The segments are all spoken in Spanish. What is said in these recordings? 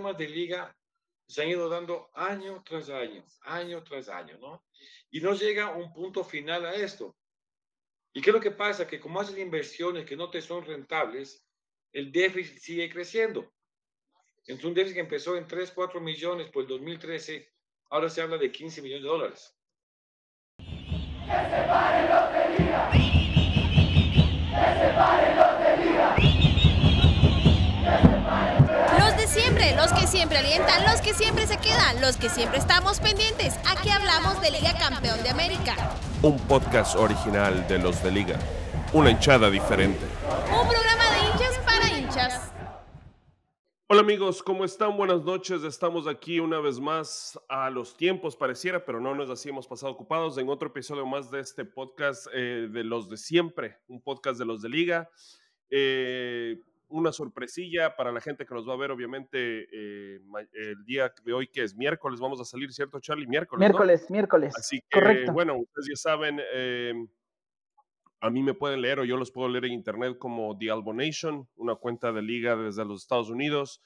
temas de liga se han ido dando año tras año, año tras año, ¿no? Y no llega un punto final a esto. ¿Y qué es lo que pasa? Que como haces inversiones que no te son rentables, el déficit sigue creciendo. Entonces un déficit que empezó en 3, 4 millones por el 2013, ahora se habla de 15 millones de dólares. Que se pare siempre, los que siempre alientan, los que siempre se quedan, los que siempre estamos pendientes. Aquí hablamos de Liga Campeón de América. Un podcast original de los de Liga. Una hinchada diferente. Un programa de hinchas para hinchas. Hola amigos, ¿cómo están? Buenas noches. Estamos aquí una vez más a los tiempos pareciera, pero no nos así. Hemos pasado ocupados en otro episodio más de este podcast eh, de los de siempre, un podcast de los de liga. Eh, una sorpresilla para la gente que nos va a ver, obviamente, eh, el día de hoy, que es miércoles, vamos a salir, ¿cierto, Charlie? Miércoles. Miércoles, miércoles. Así que, bueno, ustedes ya saben, a mí me pueden leer o yo los puedo leer en internet como The Albonation, una cuenta de liga desde los Estados Unidos.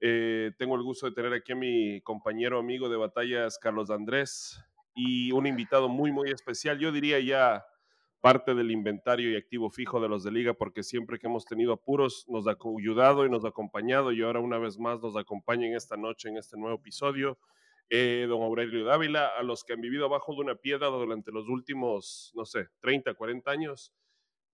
Eh, tengo el gusto de tener aquí a mi compañero amigo de batallas, Carlos Andrés, y un invitado muy, muy especial. Yo diría ya parte del inventario y activo fijo de los de liga, porque siempre que hemos tenido apuros nos ha ayudado y nos ha acompañado y ahora una vez más nos acompaña en esta noche, en este nuevo episodio. Eh, don Aurelio Dávila, a los que han vivido abajo de una piedra durante los últimos, no sé, 30, 40 años,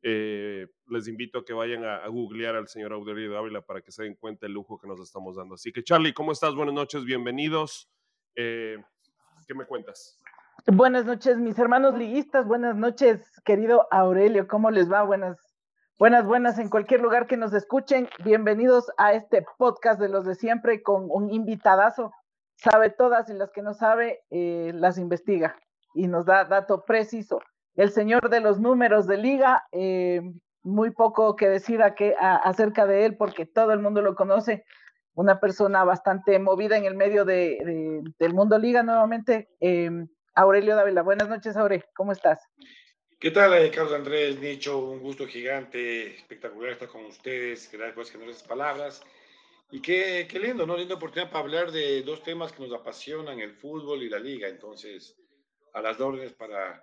eh, les invito a que vayan a, googlear al señor Aurelio Dávila para que se den cuenta el lujo que nos estamos dando. Así que Charlie, ¿cómo estás? Buenas noches, bienvenidos. Eh, ¿Qué me cuentas? Buenas noches, mis hermanos liguistas. Buenas noches, querido Aurelio. ¿Cómo les va? Buenas, buenas, buenas en cualquier lugar que nos escuchen. Bienvenidos a este podcast de los de siempre con un invitadazo sabe todas y las que no sabe eh, las investiga y nos da dato preciso. El señor de los números de liga, eh, muy poco que decir acerca de él porque todo el mundo lo conoce, una persona bastante movida en el medio de, del mundo liga nuevamente. Em, Aurelio Dávila, buenas noches Aure, ¿cómo estás? ¿Qué tal, eh, Carlos Andrés Nicho? Un gusto gigante, espectacular estar con ustedes. Gracias por generosas palabras. Y qué, qué lindo, ¿no? Linda oportunidad para hablar de dos temas que nos apasionan, el fútbol y la liga. Entonces, a las órdenes para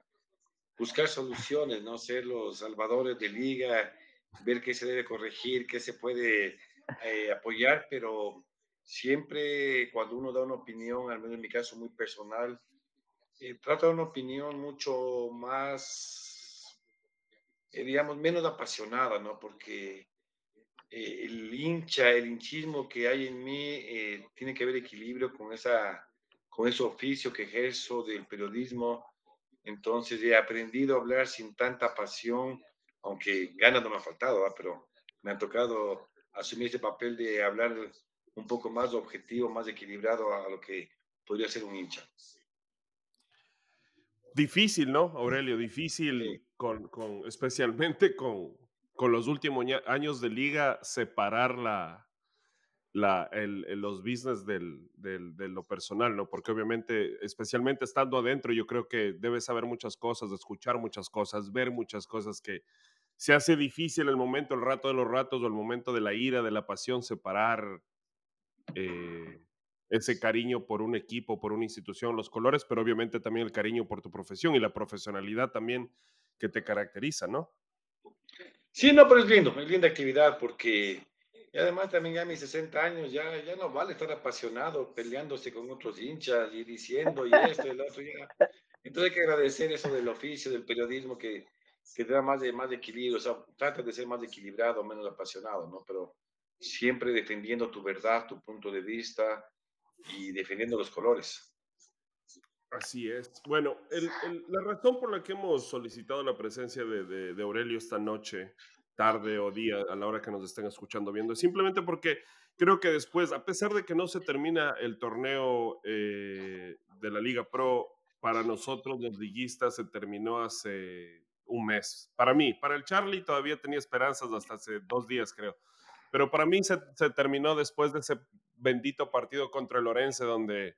buscar soluciones, ¿no? Ser los salvadores de liga, ver qué se debe corregir, qué se puede eh, apoyar, pero siempre cuando uno da una opinión, al menos en mi caso muy personal, eh, trata una opinión mucho más, eh, digamos, menos apasionada, ¿no? Porque eh, el hincha, el hinchismo que hay en mí eh, tiene que ver equilibrio con, esa, con ese oficio que ejerzo del periodismo. Entonces he aprendido a hablar sin tanta pasión, aunque ganas no me ha faltado, pero me ha tocado asumir ese papel de hablar un poco más objetivo, más equilibrado a lo que podría ser un hincha. Difícil, ¿no, Aurelio? Difícil, con, con, especialmente con, con los últimos años de liga separar la, la, el, los business del, del, de lo personal, ¿no? Porque obviamente, especialmente estando adentro, yo creo que debes saber muchas cosas, escuchar muchas cosas, ver muchas cosas que se hace difícil el momento, el rato de los ratos o el momento de la ira, de la pasión, separar eh, ese cariño por un equipo, por una institución, los colores, pero obviamente también el cariño por tu profesión y la profesionalidad también que te caracteriza, ¿no? Sí, no, pero es lindo, es linda actividad porque y además también ya a mis 60 años ya, ya no vale estar apasionado peleándose con otros hinchas y diciendo y esto y lo otro. Ya. Entonces hay que agradecer eso del oficio, del periodismo que, que da más de, más de equilibrio, o sea, trata de ser más equilibrado, menos apasionado, ¿no? Pero siempre defendiendo tu verdad, tu punto de vista y defendiendo los colores. Así es. Bueno, la razón por la que hemos solicitado la presencia de, de, Aurelio esta noche, tarde o día, a la hora que nos estén escuchando viendo, es simplemente porque creo que después, a pesar de que no se termina el torneo eh, de la Liga Pro, para nosotros los liguistas se terminó hace un mes. Para mí, para el Charlie todavía tenía esperanzas hasta hace dos días, creo. Pero para mí se, se terminó después de ese bendito partido contra el Orense, donde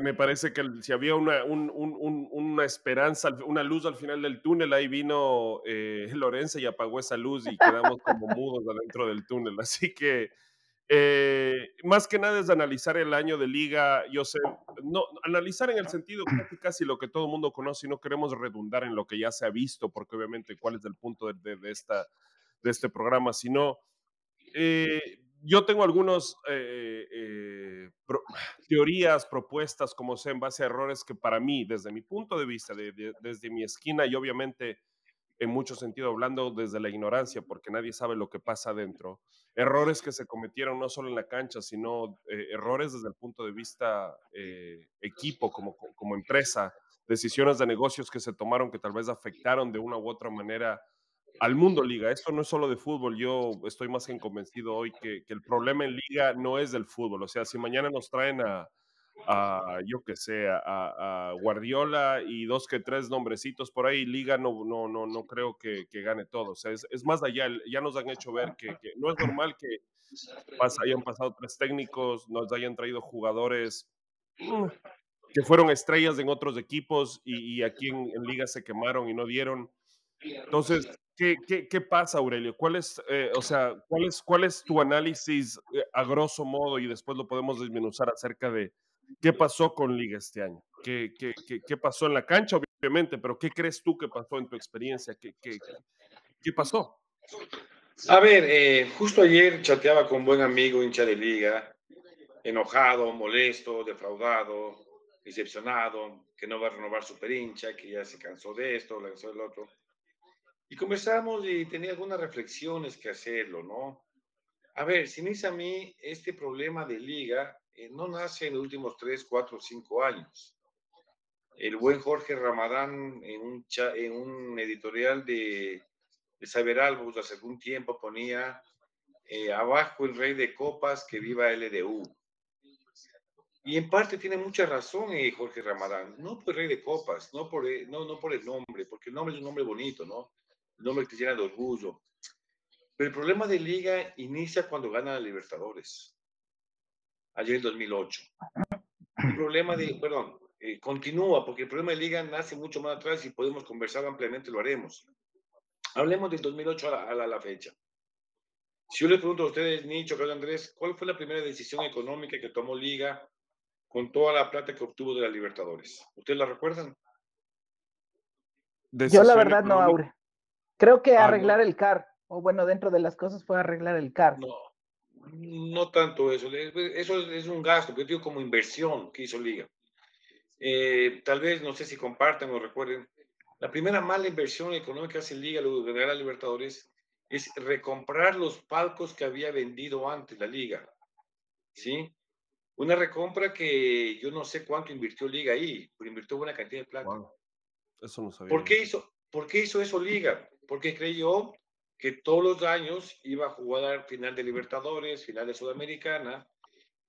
me parece que si había una, una esperanza, una luz al final del túnel, ahí vino eh, Lorenzo y apagó esa luz y quedamos como mudos adentro del túnel. Así que Eh, más que nada es analizar el año de liga, yo sé, no, analizar en el sentido casi, casi lo que todo el mundo conoce y no queremos redundar en lo que ya se ha visto, porque obviamente cuál es el punto de, de, esta, de este programa, sino eh, yo tengo algunas eh, eh, teorías, propuestas, como sea, en base a errores que para mí, desde mi punto de vista, desde mi esquina y obviamente en mucho sentido hablando desde la ignorancia, porque nadie sabe lo que pasa adentro, errores que se cometieron no solo en la cancha, sino errores desde el punto de vista equipo, como, como empresa, decisiones de negocios que se tomaron que tal vez afectaron de una u otra manera al mundo liga. Esto no es solo de fútbol. Yo estoy más que convencido hoy que, el problema en liga no es del fútbol. O sea, si mañana nos traen a, yo que sé, a, Guardiola y dos que tres nombrecitos por ahí, liga no, no, no, no creo que, gane todo. O sea, es, más allá. Ya nos han hecho ver que, no es normal que hayan pasado tres técnicos, nos hayan traído jugadores que fueron estrellas en otros equipos y, aquí en, en liga se quemaron y no dieron. Entonces, ¿qué, qué, qué pasa, Aurelio? ¿Cuál es, eh, o sea, cuál es, cuál es tu análisis eh, a grosso modo y después lo podemos desmenuzar acerca de qué pasó con Liga este año? ¿Qué, qué, qué pasó en la cancha, obviamente, pero qué crees tú que pasó en tu experiencia? ¿Qué, qué, qué pasó? A ver, eh, justo ayer chateaba con un buen amigo hincha de liga, enojado, molesto, defraudado, decepcionado, que no va a renovar su perincha, que ya se cansó de esto, le cansó del otro. Y conversamos y tenía algunas reflexiones que hacerlo, ¿no? A ver, si me dice a mí, este problema de liga eh, no nace en los últimos 3, 4, 5 años. El buen Jorge Ramadán en un, en un editorial de, de Saber Albus hace algún tiempo ponía eh, abajo el rey de copas, que viva LDU. Y en parte tiene mucha razón eh, Jorge Ramadán, no por el rey de copas, no por, no, no por el nombre, porque el nombre es un nombre bonito, ¿no? Nombre que llena de orgullo. Pero el problema de Liga inicia cuando gana la Libertadores, ayer en 2008. El problema de, perdón, eh, continúa, porque el problema de Liga nace mucho más atrás y podemos conversar ampliamente, lo haremos. Hablemos del 2008 a la, a la, fecha. Si yo le pregunto a ustedes, Nicho, Carlos Andrés, ¿cuál fue la primera decisión económica que tomó Liga con toda la plata que obtuvo de la Libertadores? ¿Ustedes la recuerdan? Yo la verdad no, Aure. Creo que ah, arreglar el CAR, o bueno, dentro de las cosas fue arreglar el CAR. No, no tanto eso. Eso es un gasto, yo digo como inversión que hizo Liga. Eh, tal vez, no sé si comparten o recuerden, la primera mala inversión económica que hace Liga, luego de ganar a Libertadores, es recomprar los palcos que había vendido antes la Liga. ¿Sí? Una recompra que yo no sé cuánto invirtió Liga ahí, pero invirtió buena cantidad de plata. Eso no sabía. ¿Por qué, hizo, ¿Por qué hizo eso Liga? Porque creyó que todos los años iba a jugar al final de Libertadores, final de Sudamericana,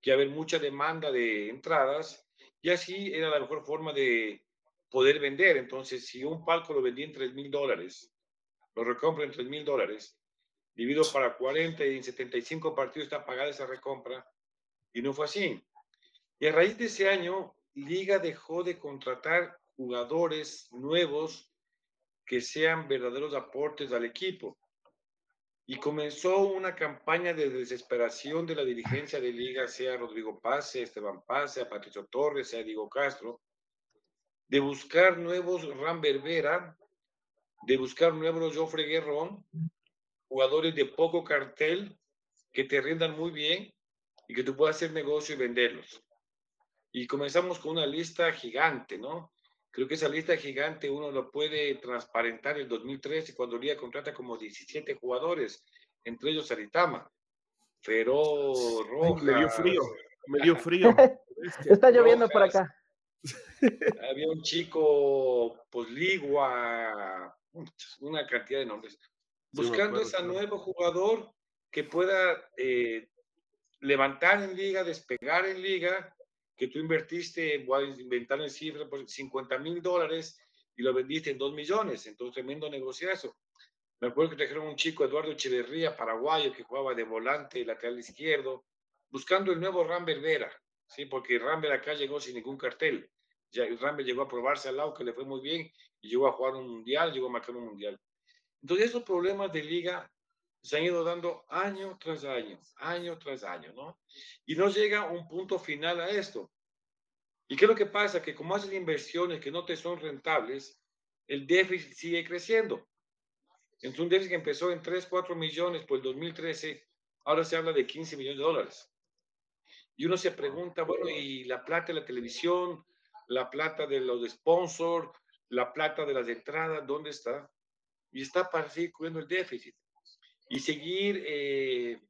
que haber mucha demanda de entradas y así era la mejor forma de poder vender. Entonces, si un palco lo vendía en 3 mil dólares, lo recompra en 3 mil dólares, dividido para 40 y en 75 partidos está pagada esa recompra y no fue así. Y a raíz de ese año, Liga dejó de contratar jugadores nuevos que sean verdaderos aportes al equipo. Y comenzó una campaña de desesperación de la dirigencia de liga, sea Rodrigo Paz, Esteban Paz, sea Patricio Torres, sea Diego Castro, de buscar nuevos Ram Berbera, de buscar nuevos Joffre Guerrón, jugadores de poco cartel que te rindan muy bien y que tú puedas hacer negocio y venderlos. Y comenzamos con una lista gigante, ¿no? Creo que esa lista gigante uno lo puede transparentar el 2013 cuando Liga contrata como 17 jugadores, entre ellos Aritama. Pero Rojas. Me dio frío, me dio frío. Está lloviendo por acá. Había un chico, pues Ligua, una cantidad de nombres. Buscando ese nuevo jugador que pueda eh, levantar en liga, despegar en liga que tú invertiste, voy a inventar en cifra, por 50 mil dólares y lo vendiste en 2 millones. Entonces, tremendo negociazo. Me acuerdo que trajeron un chico, Eduardo Echeverría, paraguayo, que jugaba de volante, lateral izquierdo, buscando el nuevo Rambert Vera, ¿sí? porque Rambert acá llegó sin ningún cartel. Ya, Rambert llegó a probarse al lado, que le fue muy bien, y llegó a jugar un mundial, llegó a marcar un mundial. Entonces, esos problemas de liga se han ido dando año tras año, año tras año, ¿no? Y no llega un punto final a esto. ¿Y qué es lo que pasa? Que como hacen inversiones que no te son rentables, el déficit sigue creciendo. Entonces un déficit que empezó en 3, 4 millones por el 2013, ahora se habla de 15 millones de dólares. Y uno se pregunta, bueno, ¿y la plata de la televisión, la plata de los sponsors, la plata de las entradas, dónde está? Y está para seguir cubriendo el déficit. Y seguir eh,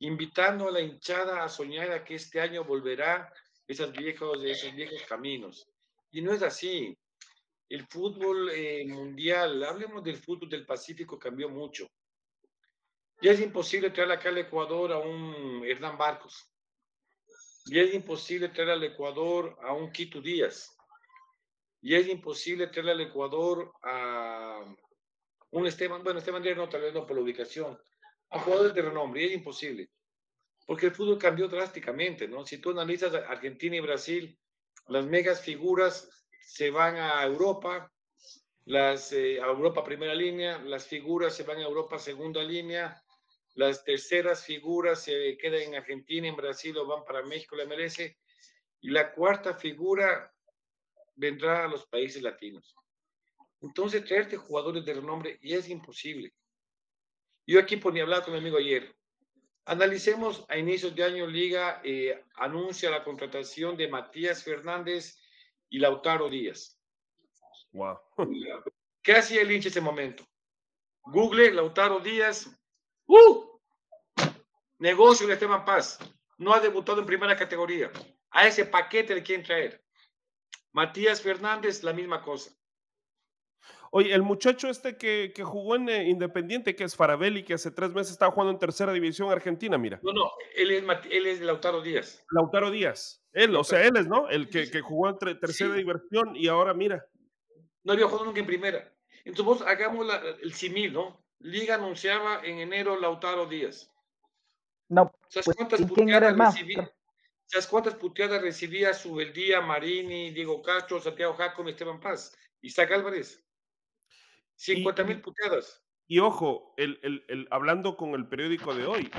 invitando a la hinchada a soñar a que este año volverá esos viejos, esos viejos caminos. Y no es así. El fútbol eh, mundial, hablemos del fútbol del Pacífico, cambió mucho. Ya es imposible traer acá al Ecuador a un Hernán Barcos. Ya es imposible traer al Ecuador a un Quito Díaz. Ya es imposible traer al Ecuador a un Esteban, bueno, Esteban Díaz no, tal vez no por la ubicación, a jugadores de renombre, y es imposible. Porque el fútbol cambió drásticamente, ¿no? Si tú analizas Argentina y Brasil, las megas figuras se van a Europa, las, eh, a Europa primera línea, las figuras se van a Europa segunda línea, las terceras figuras se quedan en Argentina, en Brasil o van para México, la merece, y la cuarta figura vendrá a los países latinos. Entonces, traerte jugadores de renombre ya es imposible. Yo aquí ponía hablar con mi amigo ayer. Analicemos a inicios de año Liga eh, anuncia la contratación de Matías Fernández y Lautaro Díaz. Wow. ¿Qué hacía el hincha en ese momento? Google, Lautaro Díaz. ¡Uh! Negocio de Esteban Paz. No ha debutado en primera categoría. A ese paquete le quieren traer. Matías Fernández, la misma cosa. Oye, el muchacho este que, que jugó en eh, Independiente, que es Farabelli, que hace tres meses estaba jugando en tercera división argentina, mira. No, no, él es, él es Lautaro Díaz. Lautaro Díaz. Él, o sea, él es, ¿no? El que, que jugó en tercera división y ahora mira. No había jugado nunca en primera. Entonces, vos hagamos el simil, ¿no? Liga anunciaba en enero Lautaro Díaz. No. ¿Sabes pues, cuántas puteadas recibía? ¿Sabes cuántas puteadas recibía Subeldía, Marini, Diego Castro, Santiago Jacob, Esteban Paz? Isaac Álvarez. 50 mil puteadas. Y ojo, el, el, el, hablando con el periódico de hoy,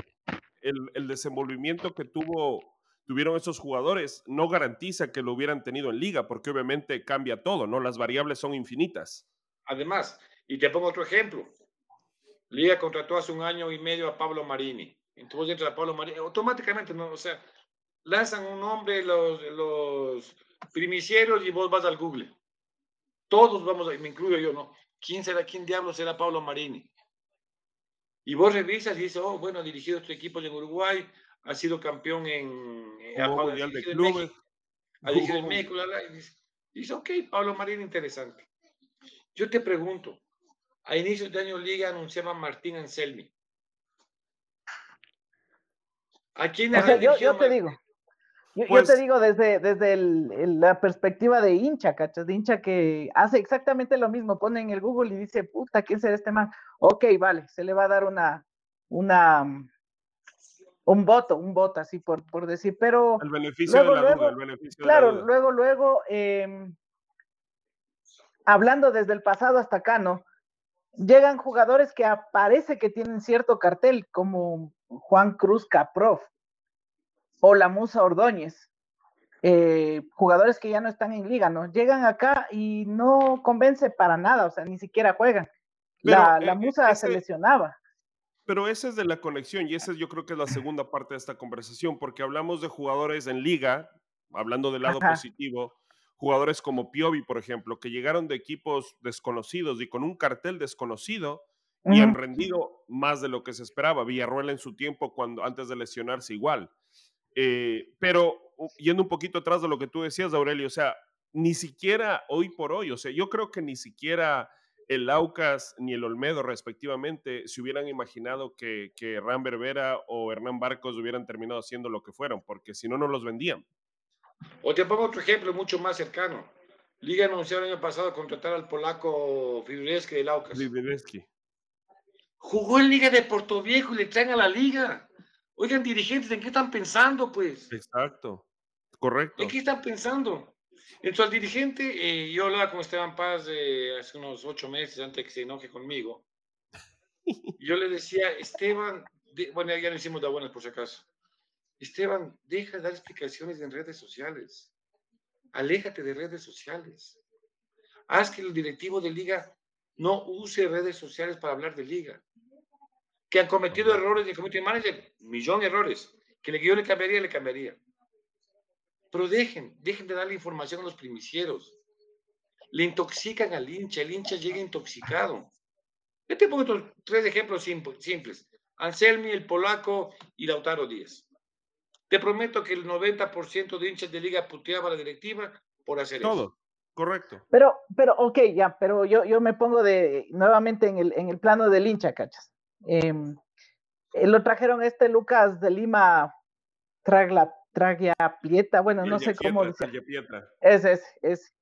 el, desenvolvimiento que tuvo, tuvieron esos jugadores no garantiza que lo hubieran tenido en liga, porque obviamente cambia todo, ¿no? Las variables son infinitas. Además, y te pongo otro ejemplo. Liga contrató hace un año y medio a Pablo Marini. Entonces entra a Pablo Marini, automáticamente, ¿no? O sea, lanzan un nombre los, los primicieros y vos vas al Google. Todos vamos, me incluyo yo, ¿no? ¿Quién será, quién diablos será Pablo Marini? Y vos revisas y dices, oh, bueno, ha dirigido estos equipos en Uruguay, ha sido campeón en, Mundial de Clubes. Ha dirigido en México, y dice, dice, ok, Pablo Marini, interesante. Yo te pregunto, a inicios de año Liga anunciaba Martín Anselmi. ¿A quién o sea, yo, yo te digo, yo, te pues digo desde, desde la perspectiva de hincha, ¿cachas? De hincha que hace exactamente lo mismo, pone en el Google y dice, puta, ¿quién será este man? Ok, vale, se le va a dar una, una, un voto, un voto, así por, por decir, pero... El beneficio de la duda, el beneficio Claro, de la luego, luego, em, hablando desde el pasado hasta acá, ¿no? Llegan jugadores que aparece que tienen cierto cartel, como Juan Cruz Caprof, o la Musa Ordóñez, eh, jugadores que ya no están en liga, ¿no? Llegan acá y no convence para nada, o sea, ni siquiera juegan. la, eh, Musa se lesionaba. Pero esa es de la conexión y esa yo creo que es la segunda parte de esta conversación, porque hablamos de jugadores en liga, hablando del lado positivo, jugadores como Piovi, por ejemplo, que llegaron de equipos desconocidos y con un cartel desconocido y han rendido más de lo que se esperaba. Villarruel en su tiempo, cuando antes de lesionarse, igual. Eh, pero yendo un poquito atrás de lo que tú decías, Aurelio, o sea, ni siquiera hoy por hoy, o sea, yo creo que ni siquiera el Aucas ni el Olmedo, respectivamente, se hubieran imaginado que, que Hernán Berbera o Hernán Barcos hubieran terminado haciendo lo que fueron, porque si no, no los vendían. O te pongo otro ejemplo mucho más cercano. Liga anunció el año pasado contratar al polaco Fibreski del Aucas. Fibreski. Jugó en Liga de Puerto Viejo y le traen a la Liga. Oigan, dirigentes, ¿en qué están pensando, pues? Exacto, correcto. ¿En qué están pensando? Entonces, al dirigente, eh, yo hablaba con Esteban Paz hace unos ocho meses antes de que se enoje conmigo. Yo le decía, Esteban, bueno, ya no hicimos de buenas por si acaso. Esteban, deja de dar explicaciones en redes sociales. Aléjate de redes sociales. Haz que el directivo de liga no use redes sociales para hablar de liga. Que han cometido errores de community manager, millón de errores. Que le, yo le cambiaría, le cambiaría. Pero dejen, dejen de darle información a los primicieros. Le intoxican al hincha, el hincha llega intoxicado. Yo te pongo tres ejemplos simples. Anselmi, el polaco y Lautaro Díaz. Te prometo que el 90% de hinchas de liga puteaba a la directiva por hacer eso. Todo, correcto. Pero, pero, ok, ya, pero yo, yo me pongo de nuevamente en el, en el plano del hincha, cachas. Em, eh, lo trajeron este Lucas de Lima, Tragla, Tragia Pieta, bueno, no sé cómo decir. Ese, es, es.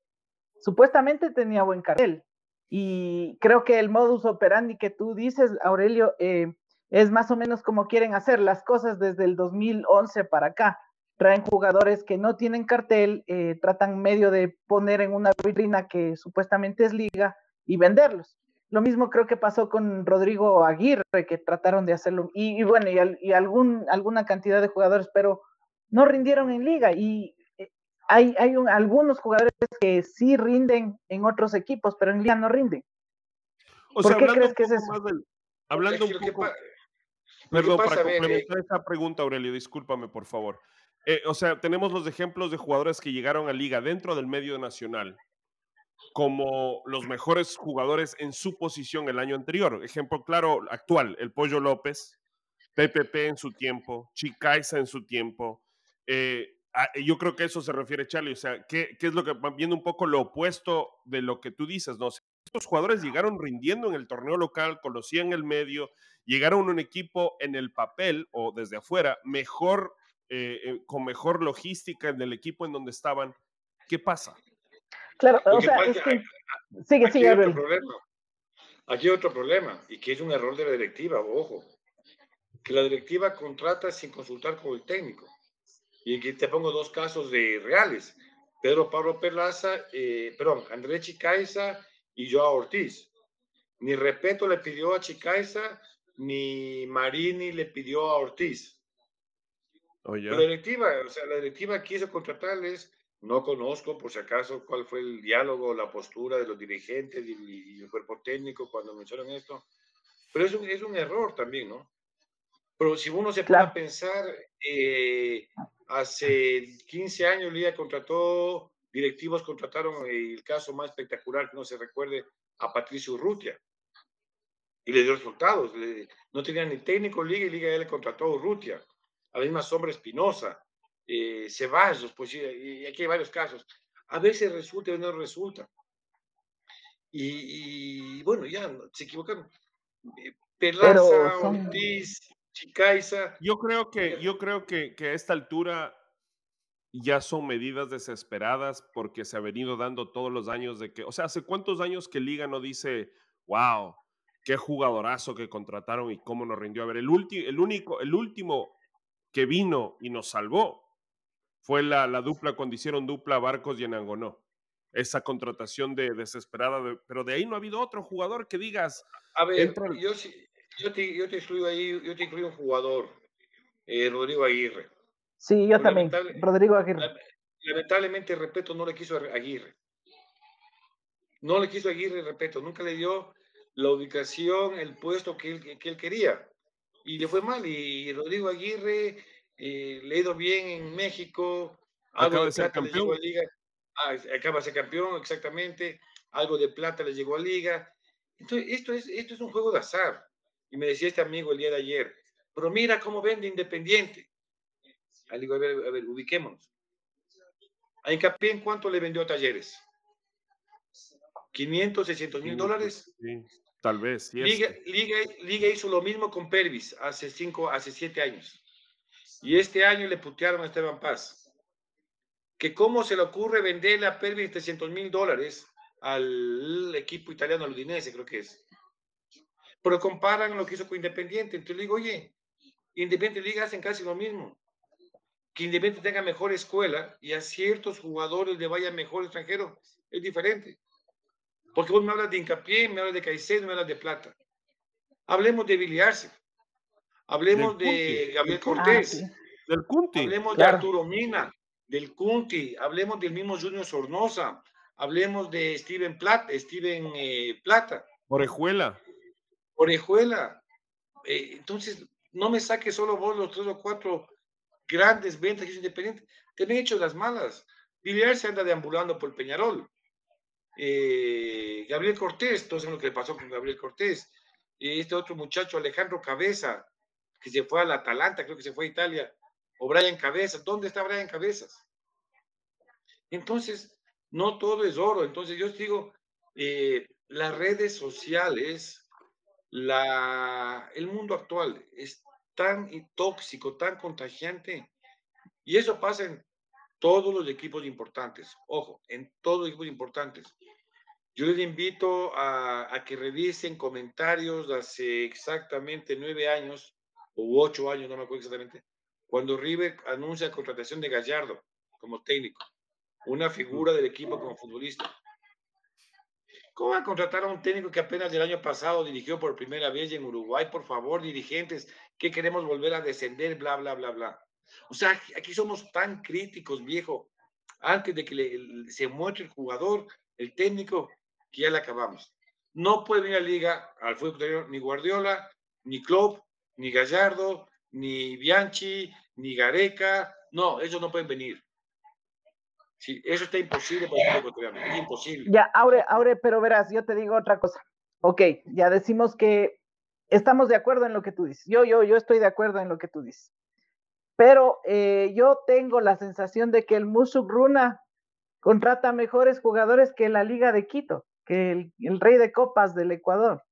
Supuestamente tenía buen cartel. Y creo que el modus operandi que tú dices, Aurelio, eh, es más o menos como quieren hacer las cosas desde el 2011 para acá. Traen jugadores que no tienen cartel, eh, tratan medio de poner en una vitrina que supuestamente es liga y venderlos. Lo mismo creo que pasó con Rodrigo Aguirre, que trataron de hacerlo, y, bueno, y, algún, alguna cantidad de jugadores, pero no rindieron en liga. Y eh, hay, hay algunos jugadores que sí rinden en otros equipos, pero en liga no rinden. ¿Por qué crees que es eso? hablando un poco... Perdón, para complementar esa pregunta, Aurelio, discúlpame, por favor. Eh, o sea, tenemos los ejemplos de jugadores que llegaron a liga dentro del medio nacional como los mejores jugadores en su posición el año anterior. Ejemplo claro, actual, el Pollo López, PPP en su tiempo, Chicaiza en su tiempo. Eh, yo creo que eso se refiere, Charlie. O sea, ¿qué, ¿qué, es lo que, viendo un poco lo opuesto de lo que tú dices, ¿no? estos jugadores llegaron rindiendo en el torneo local, conocían el medio, llegaron a un equipo en el papel o desde afuera mejor, eh, eh, con mejor logística en el equipo en donde estaban. ¿Qué pasa? Claro, o sea, es que... Sigue, sigue, hay otro problema. Aquí hay otro problema, y que es un error de la directiva, ojo, que la directiva contrata sin consultar con el técnico. Y aquí te pongo dos casos de reales. Pedro Pablo Perlaza, eh, perdón, Andrés Chicaiza y Joao Ortiz. Ni respeto le pidió a Chicaiza, ni Marini le pidió a Ortiz. La directiva, o sea, la directiva quiso contratarles, no conozco por si acaso cuál fue el diálogo, la postura de los dirigentes y, el cuerpo técnico cuando mencionan esto, pero es un, es un error también, ¿no? Pero si uno se pone a pensar, eh, hace 15 años Liga contrató, directivos contrataron el caso más espectacular que no se recuerde a Patricio Urrutia y le dio resultados. no tenía ni técnico Liga y Liga ya le contrató a Urrutia, a la misma Sombra Espinosa, eh, Ceballos, pues y aquí hay varios casos. A veces resulta y no resulta. Y, bueno, ya se equivocaron. Eh, Perlaza, Ortiz, Chicaiza. Yo creo que, yo creo que, que a esta altura ya son medidas desesperadas porque se ha venido dando todos los años de que, o sea, ¿hace cuántos años que Liga no dice, wow, qué jugadorazo que contrataron y cómo nos rindió? A ver, el, el, único, el último que vino y nos salvó fue la, la dupla cuando hicieron dupla Barcos y Enangonó. Esa contratación de desesperada, pero de ahí no ha habido otro jugador que digas. A ver, yo, yo, te, yo te incluyo ahí, yo te incluyo un jugador, eh, Rodrigo Aguirre. Sí, yo también, Rodrigo Aguirre. Lamentablemente, respeto, no le quiso Aguirre. No le quiso Aguirre, respeto, nunca le dio la ubicación, el puesto que él, que él quería. Y le fue mal. Y Rodrigo Aguirre eh, le ha ido bien en México. Acaba de, ser campeón. Liga. Ah, acaba de ser campeón, exactamente. Algo de plata le llegó a Liga. Entonces, esto es, esto es un juego de azar. Y me decía este amigo el día de ayer, pero mira cómo vende Independiente. Ahí digo, a ver, a ver, ubiquémonos. A Hincapié, ¿en cuánto le vendió a Talleres? 500, 600 mil dólares. Sí, tal vez. Liga, Liga, Liga, hizo lo mismo con Pervis hace cinco, hace siete años. Y este año le putearon a Esteban Paz. Que cómo se le ocurre venderle a Pervis 300 mil dólares al equipo italiano, al Udinese, creo que es. Pero comparan lo que hizo con Independiente. Entonces le digo, oye, Independiente Liga hacen casi lo mismo. Que Independiente tenga mejor escuela y a ciertos jugadores le vaya mejor extranjero, es diferente. Porque vos me hablas de hincapié, me hablas de Caicedo, me hablas de plata. Hablemos de Billy Hablemos de Gabriel ah, Cortés. Del Cunti. Hablemos de Arturo Mina, del Cunti. Hablemos del mismo Junior Sornosa. Hablemos de Steven Plata. Steven eh, Plata. Orejuela. Orejuela. Eh, entonces, no me saques solo vos los tres o cuatro grandes ventas que es independiente. Te me he hecho las malas. Villar se anda deambulando por Peñarol. Eh, Gabriel Cortés, todos saben lo que pasó con Gabriel Cortés. Y este otro muchacho, Alejandro Cabeza, que se fue al Atalanta, creo que se fue a Italia. O Brian Cabeza. ¿Dónde está Brian Cabezas? Entonces, no todo es oro. Entonces, yo digo, eh, las redes sociales, la, el mundo actual es tan tóxico, tan contagiante. Y eso pasa en todos los equipos importantes. Ojo, en todos los equipos importantes. Yo les invito a, que revisen comentarios de hace exactamente nueve años o ocho años, no me acuerdo exactamente, cuando River anuncia la contratación de Gallardo como técnico, una figura del equipo como futbolista. ¿Cómo va a contratar a un técnico que apenas el año pasado dirigió por primera vez en Uruguay? Por favor, dirigentes, que queremos volver a descender, bla, bla, bla, bla. O sea, aquí somos tan críticos, viejo, antes de que se muestre el jugador, el técnico, que ya le acabamos. No puede venir a la liga, al fútbol ni Guardiola, ni Klopp, ni Gallardo, ni Bianchi, ni Gareca. No, ellos no pueden venir. Sí, eso está imposible para el es imposible. Ya, Aure, Aure, pero verás, yo te digo otra cosa. Ok, ya decimos que estamos de acuerdo en lo que tú dices. Yo, yo, yo estoy de acuerdo en lo que tú dices. Pero eh, yo tengo la sensación de que el Musuk Runa contrata mejores jugadores que la Liga de Quito, que el, Rey de Copas del Ecuador.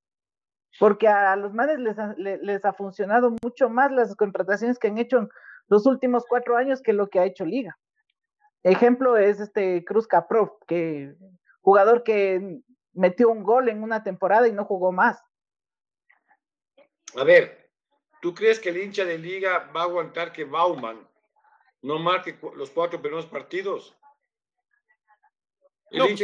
Porque a, los manes les les ha funcionado mucho más las contrataciones que han hecho en los últimos cuatro años que lo que ha hecho Liga. Ejemplo es este Cruz Caprov, que jugador que metió un gol en una temporada y no jugó más. A ver, ¿tú crees que el hincha de liga va a aguantar que Bauman no marque los cuatro primeros partidos? El no, pues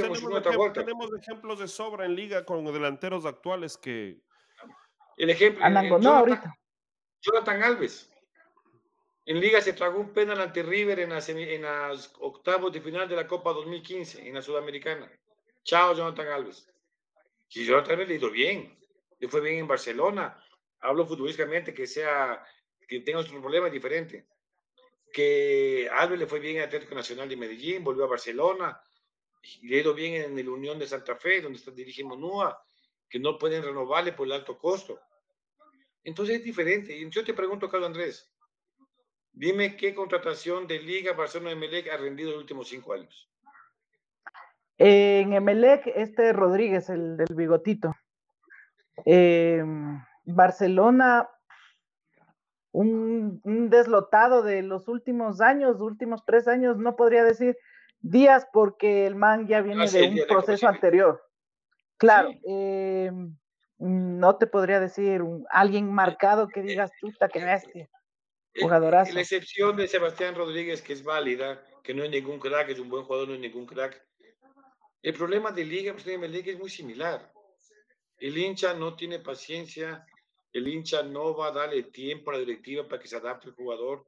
tenemos, tenemos, ejemplos de sobra en liga con delanteros actuales que. El ejemplo. no, ahorita. Jonathan Alves. En Liga se tragó un penal ante River en las, en las octavos de final de la Copa 2015, en la Sudamericana. Chao, Jonathan Alves. Si Jonathan Alves le ido bien, le fue bien en Barcelona. Hablo futbolísticamente que sea, que tenga otro problema diferente. Que Alves le fue bien en Atlético Nacional de Medellín, volvió a Barcelona, y le ha ido bien en el Unión de Santa Fe, donde está dirigiendo NUA, que no pueden renovarle por el alto costo. Entonces es diferente. Yo te pregunto, Carlos Andrés, Dime qué contratación de Liga Barcelona Emelec ha rendido en los últimos cinco años. En Emelec, este Rodríguez, el del bigotito. Em, Barcelona, un, deslotado de los últimos años, últimos tres años, no podría decir días porque el man ya viene ah, de un proceso anterior. Claro, em, no te podría decir alguien marcado que digas, puta, que bestia. Jugadorazo. La excepción de Sebastián Rodríguez, que es válida, que no es ningún crack, es un buen jugador, no es ningún crack. El problema de Liga pues, Liga es muy similar. El hincha no tiene paciencia, el hincha no va a darle tiempo a la directiva para que se adapte el jugador.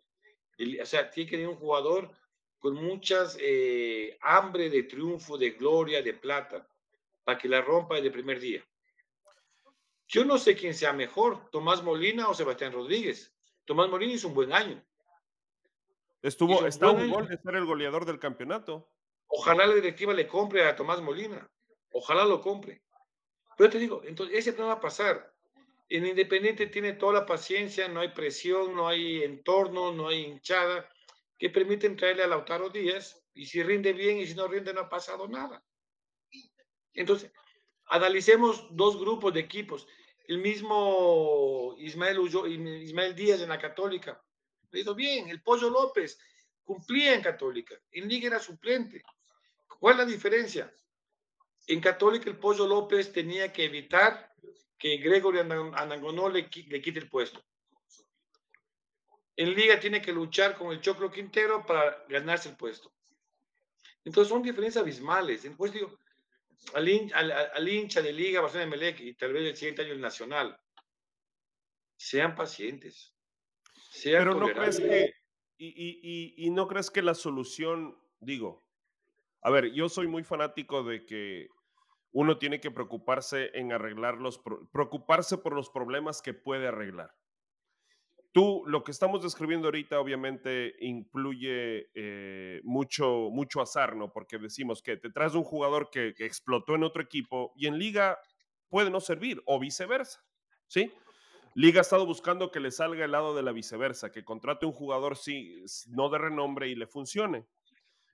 o sea, tiene que tener un jugador con muchas eh, hambre de triunfo, de gloria, de plata, para que la rompa desde el primer día. Yo no sé quién sea mejor, Tomás Molina o Sebastián Rodríguez. Tomás Morín hizo un buen año. Estuvo, está un gol de ser el goleador del campeonato. Ojalá la directiva le compre a Tomás Molina. Ojalá lo compre. Pero te digo, entonces ese no va a pasar. En Independiente tiene toda la paciencia, no hay presión, no hay entorno, no hay hinchada que permiten traerle a Lautaro Díaz y si rinde bien y si no rinde no ha pasado nada. Entonces, analicemos dos grupos de equipos el mismo Ismael, Díaz en la Católica. Le bien, el Pollo López cumplía en Católica, en Liga era suplente. ¿Cuál es la diferencia? En Católica el Pollo López tenía que evitar que Gregory Anangonó le, le quite el puesto. En Liga tiene que luchar con el Choclo Quintero para ganarse el puesto. Entonces son diferencias abismales. Entonces digo, al, hincha de Liga Barcelona de Melec y tal vez el siguiente año el Nacional. Sean pacientes. Pero no crees que, y, no crees que la solución, digo, a ver, yo soy muy fanático de que uno tiene que preocuparse en arreglar los, preocuparse por los problemas que puede arreglar. Tú, lo que estamos describiendo ahorita obviamente incluye eh, mucho, mucho azar, ¿no? Porque decimos que te traes un jugador que, explotó en otro equipo y en liga puede no servir o viceversa, ¿sí? Liga ha estado buscando que le salga el lado de la viceversa, que contrate un jugador sí, no de renombre y le funcione.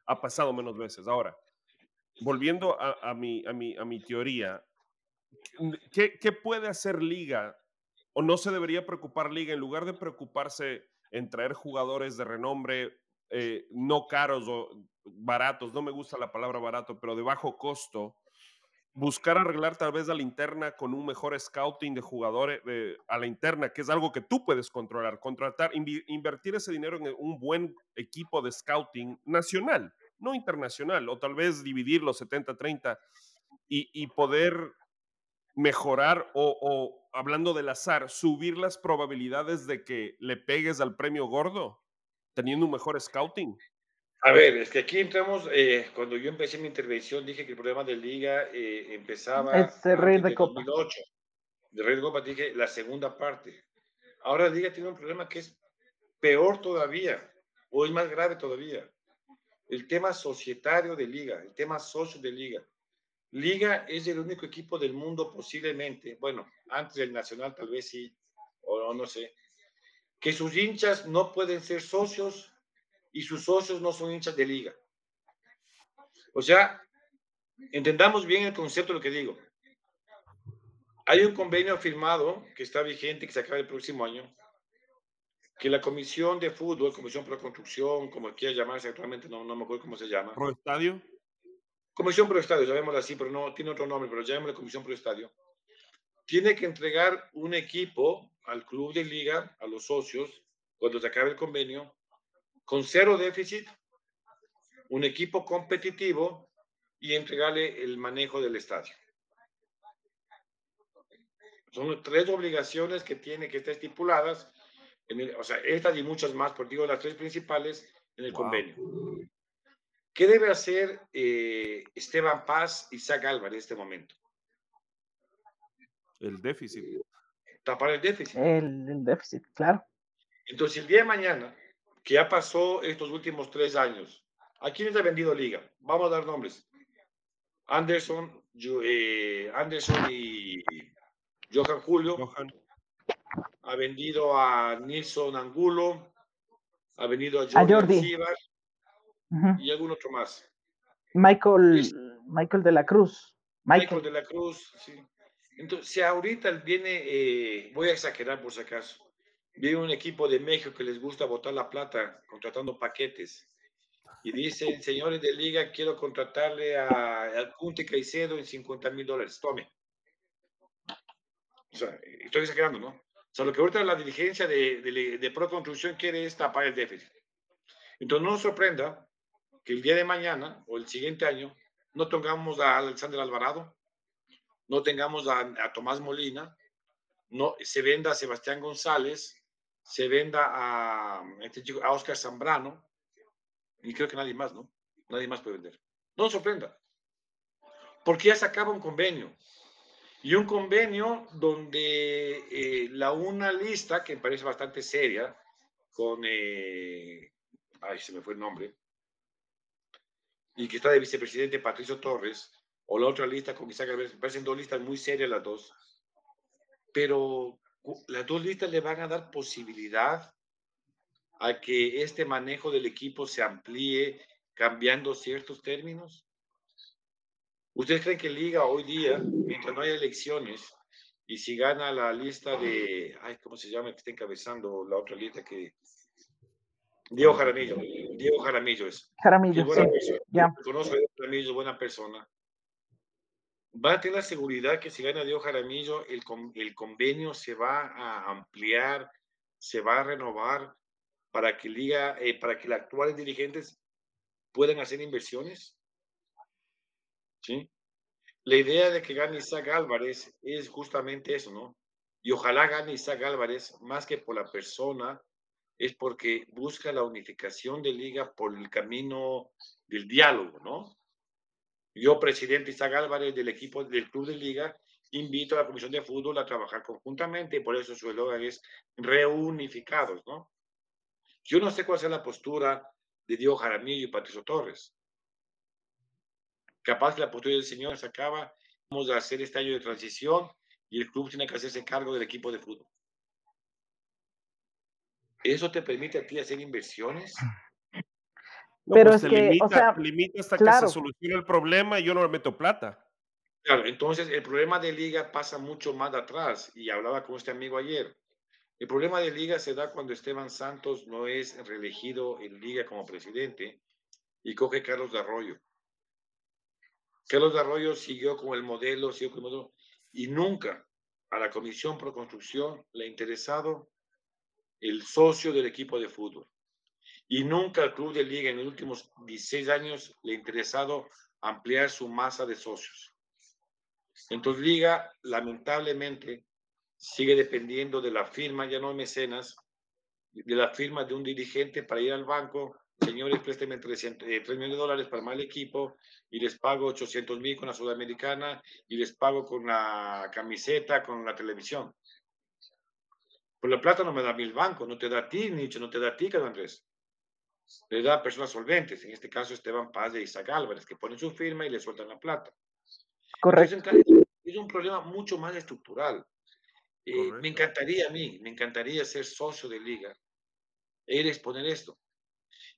Ha pasado menos veces. Ahora, volviendo a, mi, a, mi, a mi teoría, ¿qué, ¿qué puede hacer Liga o no se debería preocupar Liga en lugar de preocuparse en traer jugadores de renombre eh, no caros o baratos, no me gusta la palabra barato, pero de bajo costo, buscar arreglar tal vez la interna con un mejor scouting de jugadores a la interna, que es algo que tú puedes controlar, contratar, invertir ese dinero en un buen equipo de scouting nacional, no internacional, o tal vez dividir los 70-30 y, poder mejorar o, o, hablando del azar, subir las probabilidades de que le pegues al premio gordo teniendo un mejor scouting. A ver, es que aquí entramos, eh, cuando yo empecé mi intervención dije que el problema de liga eh, empezaba es el rey de, Copa. 2008. De Rey de Copa dije la segunda parte. Ahora liga tiene un problema que es peor todavía, o es más grave todavía. El tema societario de liga, el tema socio de liga. Liga es el único equipo del mundo posiblemente, bueno, antes del Nacional tal vez sí, o no sé, que sus hinchas no pueden ser socios y sus socios no son hinchas de liga. O sea, entendamos bien el concepto de lo que digo. Hay un convenio firmado que está vigente, que se acaba el próximo año, que la Comisión de Fútbol, Comisión Pro Construcción, como quiera llamarse actualmente, no, no me acuerdo cómo se llama. ¿Pro Estadio? Comisión Pro Estadio, llamémosla así, pero no tiene otro nombre, pero llamémosla Comisión Pro Estadio. Tiene que entregar un equipo al club de liga, a los socios, cuando se acabe el convenio, con cero déficit, un equipo competitivo y entregarle el manejo del estadio. Son tres obligaciones que tiene que estar estipuladas, en o sea, estas y muchas más, por digo las tres principales en el convenio. ¿Qué debe hacer eh, Esteban Paz y Zach Álvarez en este momento? El déficit. Tapar el déficit. El, el déficit, claro. Entonces, el día de mañana, que ya pasó estos últimos tres años. ¿A quiénes ha vendido Liga? Vamos a dar nombres. Anderson, eh, Anderson y Johan Julio. Ha vendido a Nilson Angulo. Ha vendido a Jordi, y algún otro más. Michael, Michael de la Cruz. Michael. de la Cruz, sí. Entonces, si ahorita viene, eh, voy a exagerar por si acaso, Viene un equipo de México que les gusta botar la plata contratando paquetes. Y dicen, señores de liga, quiero contratarle a, al Punte Caicedo en 50 mil dólares. Tome. O sea, estoy exagerando, ¿no? O sea, lo que ahorita la dirigencia de, de, de Pro Construcción quiere es tapar el déficit. Entonces, no nos sorprenda que el día de mañana o el siguiente año no tengamos a Alexander Alvarado, no tengamos a, a Tomás Molina, no se venda a Sebastián González, se venda a, este a Oscar Zambrano, y creo que nadie más, ¿no? Nadie más puede vender. No nos sorprenda, porque ya se acaba un convenio. Y un convenio donde eh, la una lista, que me parece bastante seria, con, eh, ay, se me fue el nombre, y que está de vicepresidente Patricio Torres, o la otra lista con Isaac Alvarez, me parecen dos listas muy serias las dos, pero las dos listas le van a dar posibilidad a que este manejo del equipo se amplíe cambiando ciertos términos? ¿Ustedes creen que Liga hoy día, mientras no haya elecciones, y si gana la lista de, ay, ¿cómo se llama? Que está encabezando la otra lista que... Diego Jaramillo, Diego Jaramillo es. Jaramillo, sí, ya. Conozco a Diego Jaramillo, buena persona va a tener la seguridad que si gana Dios Jaramillo, el, el convenio se va a ampliar, se va a renovar para que, liga, eh, para que los actuales dirigentes puedan hacer inversiones. ¿Sí? La idea de que gane Isaac Álvarez es justamente eso, ¿no? Y ojalá gane Isaac Álvarez, más que por la persona, es porque busca la unificación de liga por el camino del diálogo, ¿no? Yo, presidente Isaac Álvarez del equipo del Club de Liga, invito a la Comisión de Fútbol a trabajar conjuntamente y por eso su eslogan es reunificados, ¿no? Yo no sé cuál es la postura de Diego Jaramillo y Patricio Torres. Capaz que la postura del señor se acaba, vamos a hacer este año de transición y el club tiene que hacerse cargo del equipo de fútbol. ¿Eso te permite a ti hacer inversiones? pero pues es que, limita, o sea, limita hasta que se solucione el problema y yo no le meto plata. Claro, entonces el problema de liga pasa mucho más atrás y hablaba con este amigo ayer. El problema de liga se da cuando Esteban Santos no es reelegido en liga como presidente y coge Carlos de Arroyo. Carlos de Arroyo siguió con el modelo, siguió con el modelo y nunca a la Comisión Pro Construcción le ha interesado el socio del equipo de fútbol. Y nunca al Club de Liga en los últimos 16 años le ha interesado ampliar su masa de socios. Entonces, Liga, lamentablemente, sigue dependiendo de la firma, ya no hay mecenas, de la firma de un dirigente para ir al banco. Señores, présteme 300, 3 eh, millones de dólares para mal equipo y les pago 800 mil con la Sudamericana y les pago con la camiseta, con la televisión. Pues la plata no me da mil bancos, no te da a ti, Nietzsche, no te da a ti, Carlos Andrés. Le da a personas solventes, en este caso Esteban Paz y Isaac Álvarez, que ponen su firma y le sueltan la plata. Correcto. es un problema mucho más estructural. Eh, me encantaría a mí, me encantaría ser socio de liga e ir a exponer esto.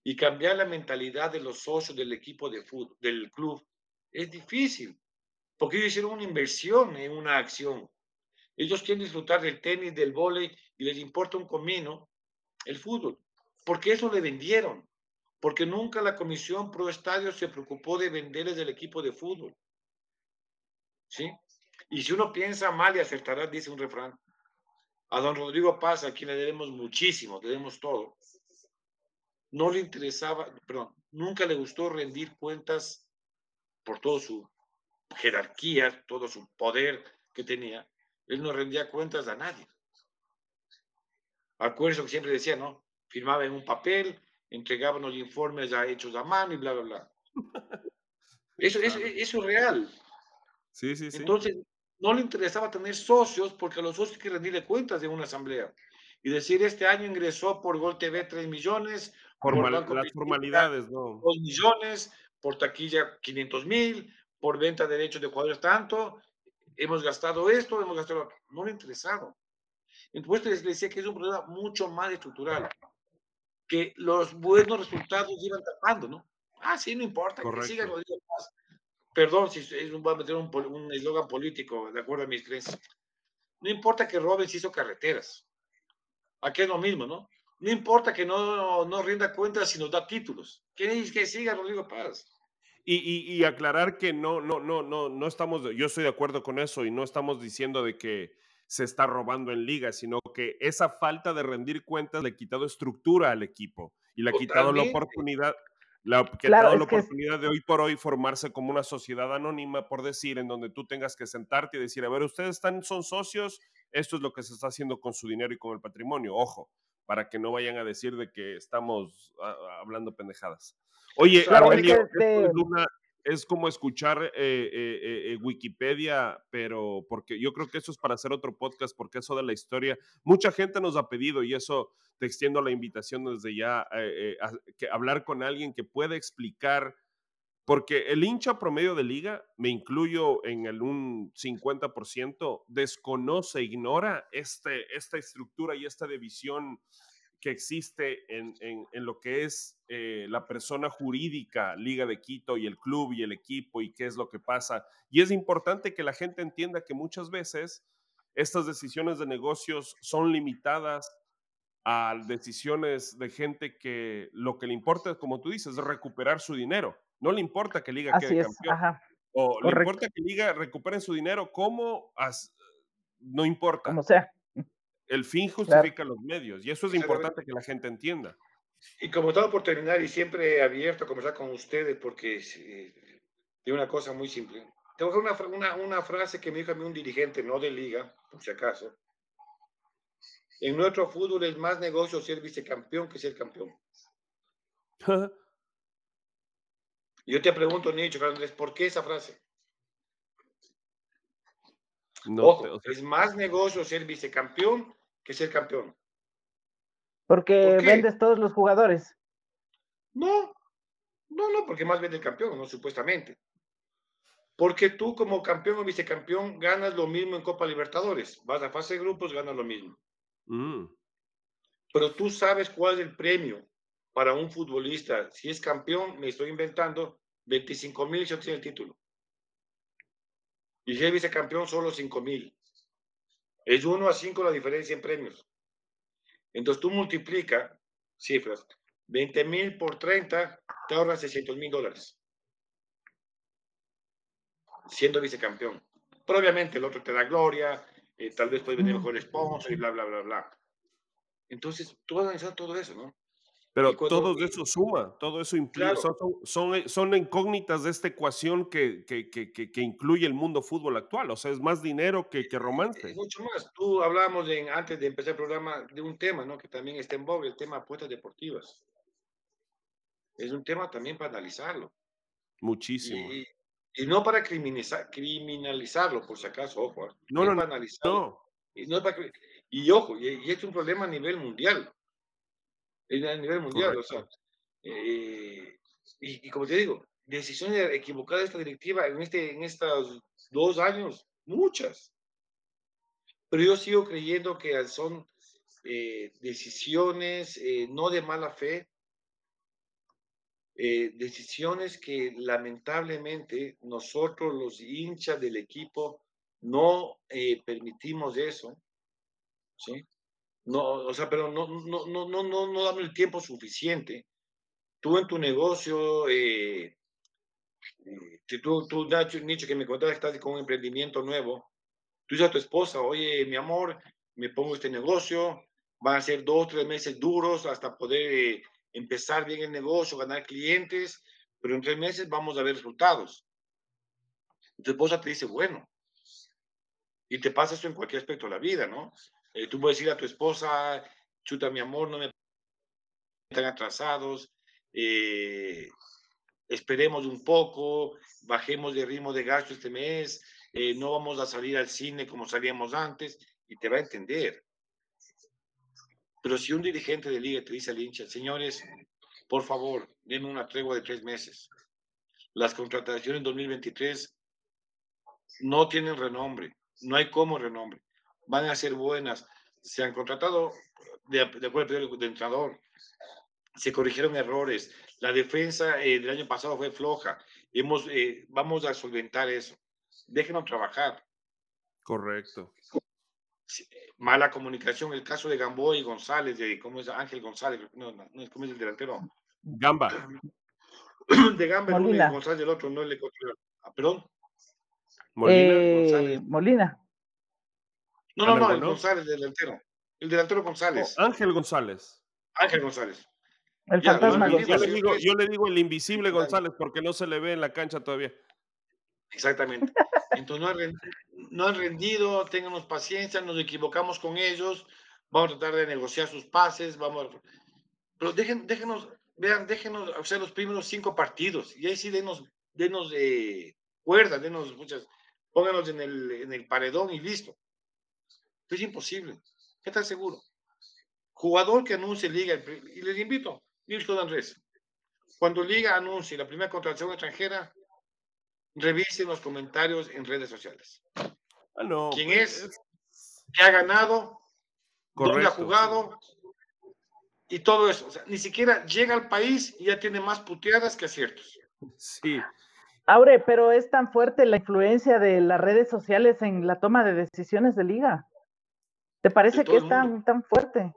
Y cambiar la mentalidad de los socios del equipo de fútbol, del club, es difícil, porque ellos hicieron una inversión en una acción. Ellos quieren disfrutar del tenis, del vóley y les importa un comino el fútbol, porque eso le vendieron, porque nunca la Comisión Pro Estadio se preocupó de venderles el equipo de fútbol. ¿Sí? Y si uno piensa mal y acertará, dice un refrán. A don Rodrigo Paz, a quien le debemos muchísimo, le debemos todo, no le interesaba, perdón, nunca le gustó rendir cuentas por toda su jerarquía, todo su poder que tenía, él no rendía cuentas a nadie. Acuerdo que siempre decía, ¿no? Firmaba en un papel, entregaban los informes ya hechos a mano y bla, bla, bla. Eso, eso, eso es real. Sí, sí, sí. Entonces, no le interesaba tener socios porque a los socios hay que rendirle cuentas de una asamblea. Y decir, este año ingresó por Gol TV 3 millones, por las formalidades, ¿no? 2 millones, por taquilla 500 mil, por venta de derechos de jugadores tanto, hemos gastado esto, hemos gastado No le ha interesado. Entonces les decía que es un problema mucho más estructural, que los buenos resultados iban tapando, ¿no? Ah, sí, no importa, que sigan los más. Perdón si es, voy a meter un eslogan político, de acuerdo a mis creencias. No importa que Robens hizo carreteras. Aquí es lo mismo, ¿no? No importa que no, no rinda cuentas si nos da títulos. Que, que siga Rodrigo Paz. Y, aclarar que no, no, no, no, no estamos, yo estoy de acuerdo con eso y no estamos diciendo de que se está robando en liga, sino que esa falta de rendir cuentas le ha quitado estructura al equipo y le ha quitado la oportunidad, la, que la oportunidad de hoy por hoy formarse como una sociedad anónima, por decir, en donde tú tengas que sentarte y decir, a ver, ustedes están, son socios, esto es lo que se está haciendo con su dinero y con el patrimonio, ojo, para que no vayan a decir de que estamos ah, hablando pendejadas. Oye, es, como escuchar eh, eh, eh, Wikipedia, pero porque yo creo que eso es para hacer otro podcast, porque eso de la historia, mucha gente nos ha pedido y eso te extiendo la invitación desde ya, que hablar con alguien que pueda explicar, porque el hincha promedio de liga, me incluyo en el un 50%, desconoce, ignora este, esta estructura y esta división que existe en, lo que es eh, la persona jurídica, Liga de Quito y el club y el equipo y qué es lo que pasa. Y es importante que la gente entienda que muchas veces estas decisiones de negocios son limitadas a decisiones de gente que lo que le importa, como tú dices, es recuperar su dinero. No le importa que Liga quede campeón. O le importa que Liga recupere su dinero. ¿Cómo? no importa. Como sea. El fin justifica los medios y eso es importante que la gente entienda. Y como estaba por terminar y siempre abierto a conversar con ustedes porque eh, una cosa muy simple. Tengo una, una, una frase que me dijo a mí un dirigente, no de liga, por si acaso, En nuestro fútbol es más negocio ser vicecampeón que ser campeón. Yo te pregunto, Nicho, Andrés, ¿por qué esa frase? No, Ojo, es más negocio ser vicecampeón que ser campeón. Porque vendes todos los jugadores. No, no, no, porque más vende el campeón, no supuestamente. Porque tú como campeón o vicecampeón ganas lo mismo en Copa Libertadores. Vas a fase de grupos, ganas lo mismo. Mm. Pero tú sabes cuál es el premio para un futbolista. Si es campeón, me estoy inventando, 25 mil si obtiene el título. Y si es vicecampeón, solo 5 mil. Es 1 a 5 la diferencia en premios. Entonces tú multiplica cifras. 20 mil por 30, te ahorras 600 mil dólares. Siendo vicecampeón. Pero obviamente el otro te da gloria, eh, tal vez puede venir mejor sponsor y bla, bla, bla, bla. Entonces, tú vas a analizar todo eso, ¿no? Pero todo eso suma, todo eso implica, son, eh, son, incógnitas de esta ecuación que, que, que, que, incluye el mundo fútbol actual, o sea, es más dinero que, que romance. mucho más. Tú hablábamos antes de empezar el programa de un tema, ¿no? Que también está en boga, el tema apuestas deportivas. Es un tema también para analizarlo. Muchísimo. Y, y no para criminalizar, criminalizarlo, por si acaso, ojo. ¿eh? No, no, para analizarlo. Y, no para, y ojo, y, y es un problema a nivel mundial a nivel mundial. O sea, eh, y, como te digo, decisiones equivocadas de esta directiva en, este, en estos dos años, muchas. Pero yo sigo creyendo que son eh, decisiones eh, no de mala fe, decisiones que lamentablemente nosotros los hinchas del equipo no permitimos eso, ¿sí? No, o sea, pero no, no, no, no, no, no dame el tiempo suficiente. Tú en tu negocio, eh, eh tú, tú, Nacho, Nicho, que me contaste que estás con un emprendimiento nuevo, tú dices a tu esposa, oye, mi amor, me pongo este negocio, van a ser dos, tres meses duros hasta poder eh, empezar bien el negocio, ganar clientes, pero en tres meses vamos a ver resultados. tu esposa te dice, bueno, y te pasa eso en cualquier aspecto de la vida, ¿no? Eh, tú puedes decir a tu esposa, chuta mi amor, no me están atrasados, eh, esperemos un poco, bajemos de ritmo de gasto este mes, eh, no vamos a salir al cine como salíamos antes, y te va a entender. Pero si un dirigente de liga te dice al hincha, señores, por favor, denme una tregua de tres meses. Las contrataciones en 2023 no tienen renombre, no hay como renombre van a ser buenas. Se han contratado, de, acuerdo al entrenador, se corrigieron errores. La defensa eh, del año pasado fue floja. Hemos, eh, vamos a solventar eso. Déjenos trabajar. Correcto. Mala comunicación, el caso de Gamboa y González, de cómo es Ángel González, no, no, ¿cómo es el delantero? Gamba. De Gamba, uno y González del otro, no le ah, Perdón. Molina. Eh, Molina. No, no, no, el González, el delantero. El delantero González. Oh, Ángel González. Ángel González. El fantasma yo, le digo, yo le digo el invisible González porque no se le ve en la cancha todavía. Exactamente. Entonces no han, rendido, no han rendido, ténganos paciencia, nos equivocamos con ellos, vamos a tratar de negociar sus pases, vamos a... Pero dejen, déjenos, vean, déjenos hacer los primeros cinco partidos y ahí sí denos, denos de cuerda, denos muchas, pónganos en el, en el paredón y listo. Es imposible. ¿Qué estás seguro? Jugador que anuncie Liga, y les invito, Nilton Andrés, cuando Liga anuncie la primera contratación extranjera, revisen los comentarios en redes sociales. Ah, no, ¿Quién pues, es? ¿Qué ha ganado? ¿Dónde ha jugado? Y todo eso. O sea, ni siquiera llega al país y ya tiene más puteadas que aciertos. Sí. Aure, pero es tan fuerte la influencia de las redes sociales en la toma de decisiones de liga. ¿Te parece que es tan, tan fuerte?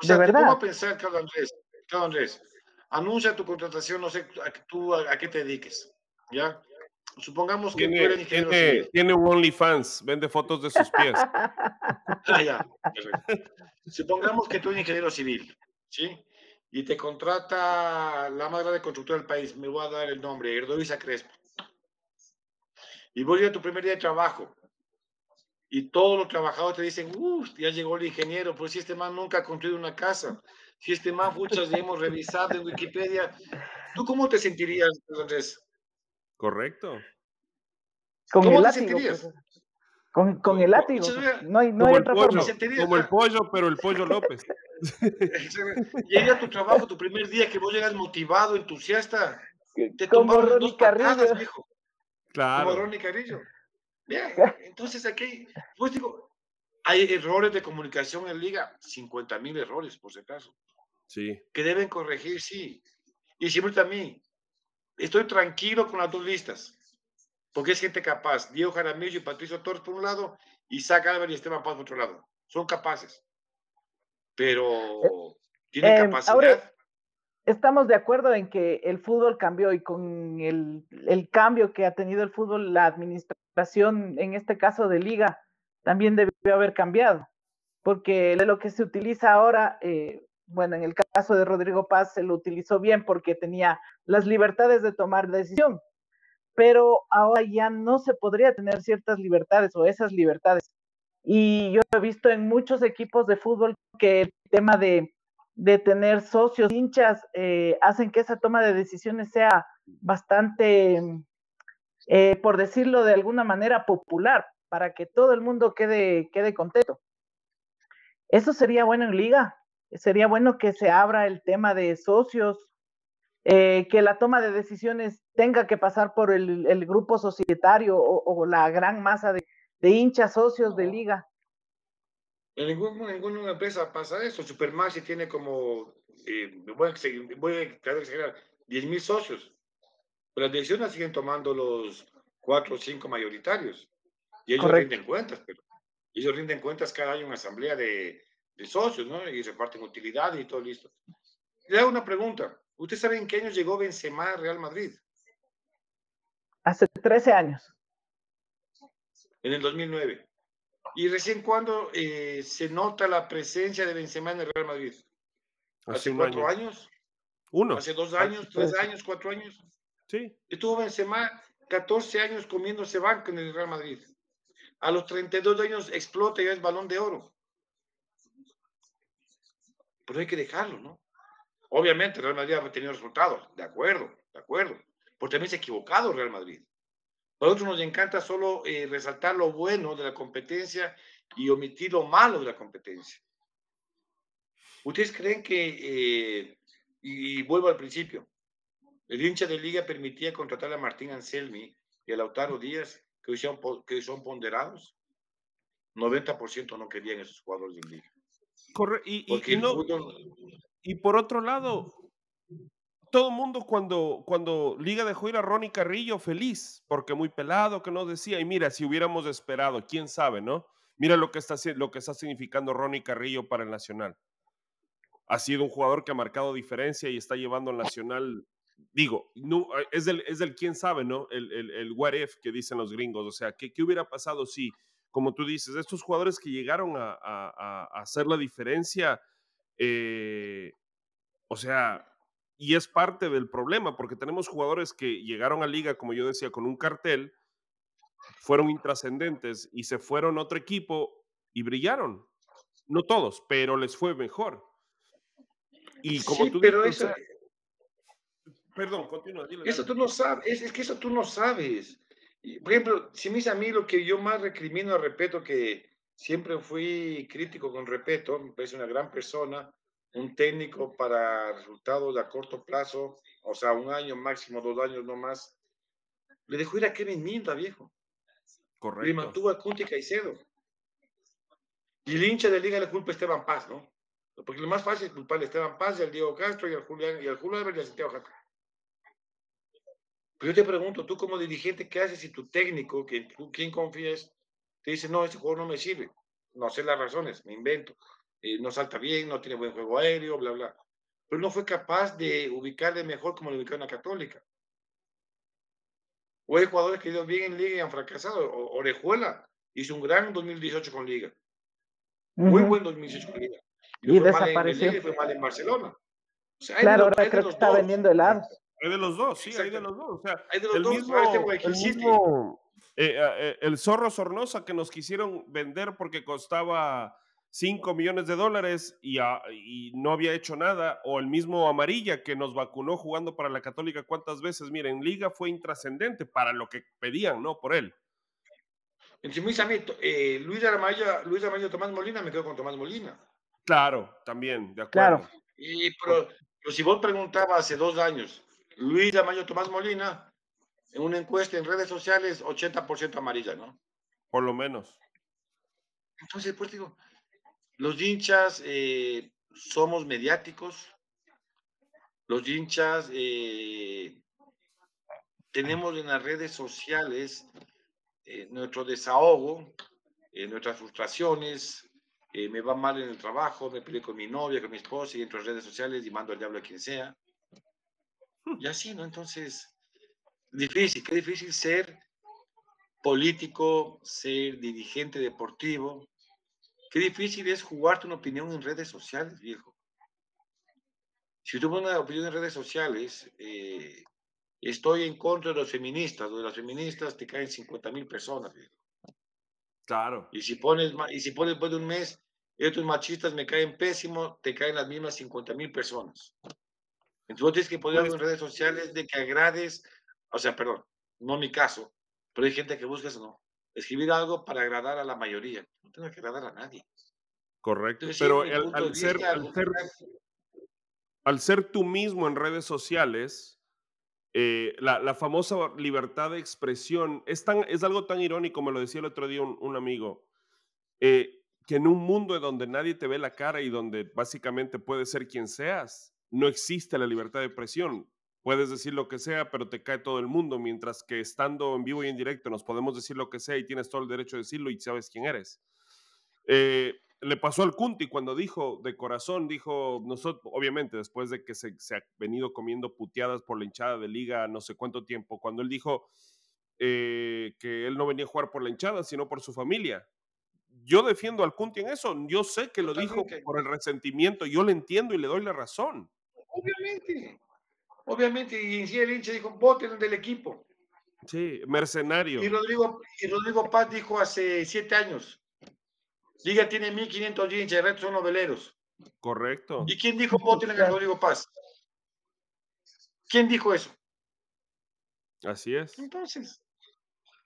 O sea, de verdad. a pensar, Carlos Andrés, Carlos Andrés, anuncia tu contratación, no sé a, tú a, qué te dediques, ¿ya? Supongamos que tiene, tú eres ingeniero tiene, Tiene un OnlyFans, vende fotos de sus pies. ah, ya, Supongamos que tú eres ingeniero civil, ¿sí? Y te contrata la más grande constructora del país, me voy a dar el nombre, Erdovisa Crespo. Y voy a tu primer día de trabajo, y todos los trabajadores te dicen, uff, ya llegó el ingeniero, pues si este man nunca ha construido una casa, si este man muchas hemos revisado en Wikipedia, ¿tú cómo te sentirías, Andrés? Correcto. Con ¿Cómo el te látigo. sentirías? pues, Con, con el látigo. Muchas veces- No hay, no Como hay otra pollo, forma. como el pollo, pero el pollo López. Llega a tu trabajo, tu primer día, que vos llegas motivado, entusiasta, te Como Ronnie dos patadas, Carrillo. viejo. Como Claro. Ronnie Carrillo. Bien, entonces aquí, pues digo, hay errores de comunicación en liga, 50 mil errores, por si acaso, Sí. que deben corregir, sí. Y siempre también, estoy tranquilo con las dos listas, porque es gente capaz. Diego Jaramillo y Patricio Torres por un lado, Isaac Álvarez y Esteban Paz por otro lado. Son capaces. Pero tienen eh, capacidad. ahora- Estamos de acuerdo en que el fútbol cambió y con el, el cambio que ha tenido el fútbol, la administración, en este caso de liga, también debió haber cambiado, porque lo que se utiliza ahora, eh, bueno, en el caso de Rodrigo Paz se lo utilizó bien porque tenía las libertades de tomar decisión, pero ahora ya no se podría tener ciertas libertades o esas libertades. Y yo he visto en muchos equipos de fútbol que el tema de, de tener socios, hinchas, eh, hacen que esa toma de decisiones sea bastante, eh, por decirlo de alguna manera, popular, para que todo el mundo quede, quede contento. Eso sería bueno en liga. Sería bueno que se abra el tema de socios, eh, que la toma de decisiones tenga que pasar por el, el grupo societario o, o, la gran masa de, de hinchas socios de liga. En ningún, ninguna empresa pasa eso. Supermaxi tiene como, eh, voy, a, voy a exagerar, 10 mil socios. Pero las decisiones siguen tomando los cuatro o cinco mayoritarios. Y ellos Correcto. rinden cuentas, pero ellos rinden cuentas cada año en asamblea de, de socios, ¿no? Y reparten utilidades y todo listo. Le hago una pregunta. ¿Usted sabe en qué año llegó Benzema a Real Madrid? Hace 13 años. En el 2009. ¿Y recién cuándo eh, se nota la presencia de Benzema en el Real Madrid? ¿Hace, ¿Hace cuatro año. años? Uno. ¿Hace dos años, tres años, cuatro años? Sí. Estuvo Benzema 14 años comiéndose banco en el Real Madrid. A los 32 años explota y es balón de oro. Pero hay que dejarlo, ¿no? Obviamente, Real Madrid ha tenido resultados, de acuerdo, de acuerdo. Pero también se ha equivocado Real Madrid. A nosotros nos encanta solo eh, resaltar lo bueno de la competencia y omitir lo malo de la competencia. ¿Ustedes creen que, eh, y, vuelvo al principio, el hincha de liga permitía contratar a Martín Anselmi y a Lautaro Díaz, que hoy son, que hoy son ponderados? 90% no querían esos jugadores de liga. Corre y, y, y, no, fútbol... y por otro lado, todo el mundo cuando, cuando Liga dejó ir a Ronnie Carrillo feliz, porque muy pelado, que no decía, y mira, si hubiéramos esperado, quién sabe, ¿no? Mira lo que está, lo que está significando Ronnie Carrillo para el Nacional. Ha sido un jugador que ha marcado diferencia y está llevando al Nacional, digo, no, es, del, es del quién sabe, ¿no? El, el, el what if que dicen los gringos, o sea, ¿qué, qué hubiera pasado si, como tú dices, estos jugadores que llegaron a, a, a hacer la diferencia, eh, o sea, y es parte del problema, porque tenemos jugadores que llegaron a liga, como yo decía, con un cartel, fueron intrascendentes y se fueron a otro equipo y brillaron. No todos, pero les fue mejor. Y como sí, tú pero dices, sea, perdón, continúa. Dile, eso tú no sabes, es, es, que eso tú no sabes. Por ejemplo, si me dice a mí lo que yo más recrimino a Repeto, que siempre fui crítico con Repeto, me parece una gran persona, un técnico para resultados a corto plazo, o sea, un año máximo, dos años no más, le dejó ir a Kevin Minda, viejo. Correcto. Le mantuvo a Kunti Caicedo. Y el hincha de liga le culpa a Esteban Paz, ¿no? Porque lo más fácil es culparle a Esteban Paz y al Diego Castro y al Julián y al Julio Álvarez y al Santiago Jaca. Pero yo te pregunto, tú como dirigente, ¿qué haces si tu técnico, que tú, ¿quién confías, te dice, no, este juego no me sirve? No sé las razones, me invento eh, no salta bien, no tiene buen juego aéreo, bla, bla. Pero no fue capaz de ubicarle mejor como lo ubicó en la Católica. O hay jugadores que ido bien en Liga y han fracasado. O, Orejuela hizo un gran 2018 con Liga. Muy uh -huh. buen 2018 con Liga. Y, y fue desapareció. Mal en Liga y fue mal en Barcelona. O sea, claro, ahora creo que está dos. vendiendo helados. Hay de los dos, sí, hay de los dos. O sea, hay de los el dos. mismo, Este el mismo, Eh, eh, el zorro Sornosa que nos quisieron vender porque costaba 5 millones de dólares y, y, no había hecho nada, o el mismo Amarilla que nos vacunó jugando para la Católica cuántas veces, miren, Liga fue intrascendente para lo que pedían, ¿no? Por él. Eh, Luis Luis Aramayo, Tomás Molina, me quedo con Tomás Molina. Claro, también, de acuerdo. Claro. Y, pero, si vos preguntabas hace dos años, Luis Aramayo, Tomás Molina, en una encuesta en redes sociales, 80% amarilla, ¿no? Por lo menos. Entonces, pues digo, los hinchas eh, somos mediáticos, los hinchas eh, tenemos en las redes sociales eh, nuestro desahogo, nuestras frustraciones, me va mal en el trabajo, me peleé con mi novia, con mi esposa y entro en redes sociales y mando al diablo a quien sea. Y así, ¿no? Entonces, difícil, qué difícil ser político, ser dirigente deportivo, Qué difícil es jugarte una opinión en redes sociales, viejo. Si tú pones una opinión en redes sociales, eh, estoy en contra de los feministas, de las feministas te caen 50 mil personas, viejo. Claro. Y si pones, y si pones después de un mes, estos machistas me caen pésimo, te caen las mismas 50 mil personas. Entonces tienes que poner algo en pues redes sociales de que agrades, o sea, perdón, no mi caso, pero hay gente que busca eso, no escribir algo para agradar a la mayoría. No tengo que agradar a nadie. Correcto. Pero al, ser, al, ser, tú mismo en redes sociales, eh, la, famosa libertad de expresión es, tan, es algo tan irónico, me lo decía el otro día un, amigo, eh, que en un mundo donde nadie te ve la cara y donde básicamente puedes ser quien seas, no existe la libertad de expresión puedes decir lo que sea, pero te cae todo el mundo, mientras que estando en vivo y en directo nos podemos decir lo que sea y tienes todo el derecho de decirlo y sabes quién eres. Eh, le pasó al Kunti cuando dijo de corazón, dijo, nosotros, obviamente, después de que se, se, ha venido comiendo puteadas por la hinchada de liga no sé cuánto tiempo, cuando él dijo eh, que él no venía a jugar por la hinchada, sino por su familia. Yo defiendo al Kunti en eso, yo sé que lo dijo por el resentimiento, yo le entiendo y le doy la razón. Obviamente, obviamente, y en sí el hincha dijo, voten del equipo. Sí, mercenario. Y Rodrigo, y Rodrigo Paz dijo hace siete años, Liga tiene 1.500 hinchas, el resto son los Correcto. ¿Y quién dijo voten a Rodrigo Paz? ¿Quién dijo eso? Así es. Entonces,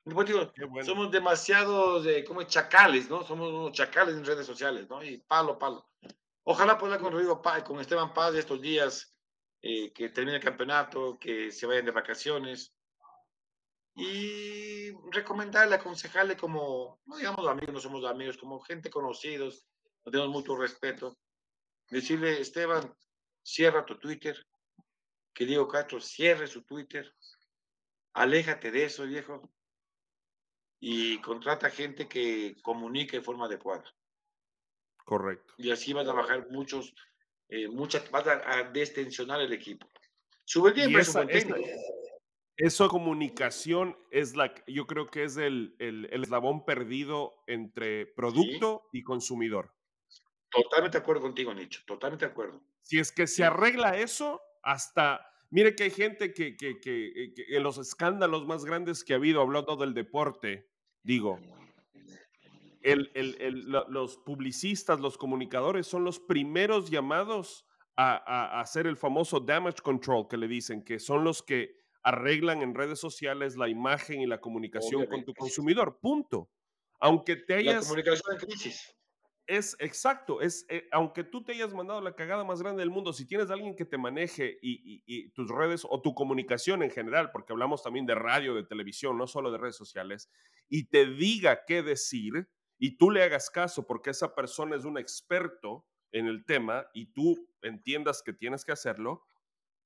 digo, somos demasiados eh, como chacales, ¿no? Somos unos chacales en redes sociales, ¿no? Y palo, palo. Ojalá pueda con Rodrigo Paz, con Esteban Paz estos días, eh, que termine el campeonato, que se vayan de vacaciones. Y recomendarle, aconsejarle como, no digamos amigos, no somos amigos, como gente conocidos, no tenemos mucho respeto. Decirle, Esteban, cierra tu Twitter, que Diego Castro cierre su Twitter, aléjate de eso, viejo, y contrata gente que comunique de forma adecuada. Correcto. Y así vas a bajar muchos eh, muchas, vas a, destensionar el equipo. Sube el esa, esa, comunicación es la, yo creo que es el, el, el eslabón perdido entre producto y consumidor. Totalmente de acuerdo contigo, Nicho, totalmente de acuerdo. Si es que se arregla eso, hasta, mire que hay gente que, que, que, que en los escándalos más grandes que ha habido hablando del deporte, digo, los publicistas, los comunicadores son los primeros llamados a, hacer el famoso damage control que le dicen, que son los que arreglan en redes sociales la imagen y la comunicación con tu consumidor. Punto. Aunque te hayas... La comunicación en crisis. Es exacto, es, eh, aunque tú te hayas mandado la cagada más grande del mundo, si tienes a alguien que te maneje y, tus redes o tu comunicación en general, porque hablamos también de radio, de televisión, no solo de redes sociales, y te diga qué decir, y tú le hagas caso porque esa persona es un experto en el tema y tú entiendas que tienes que hacerlo,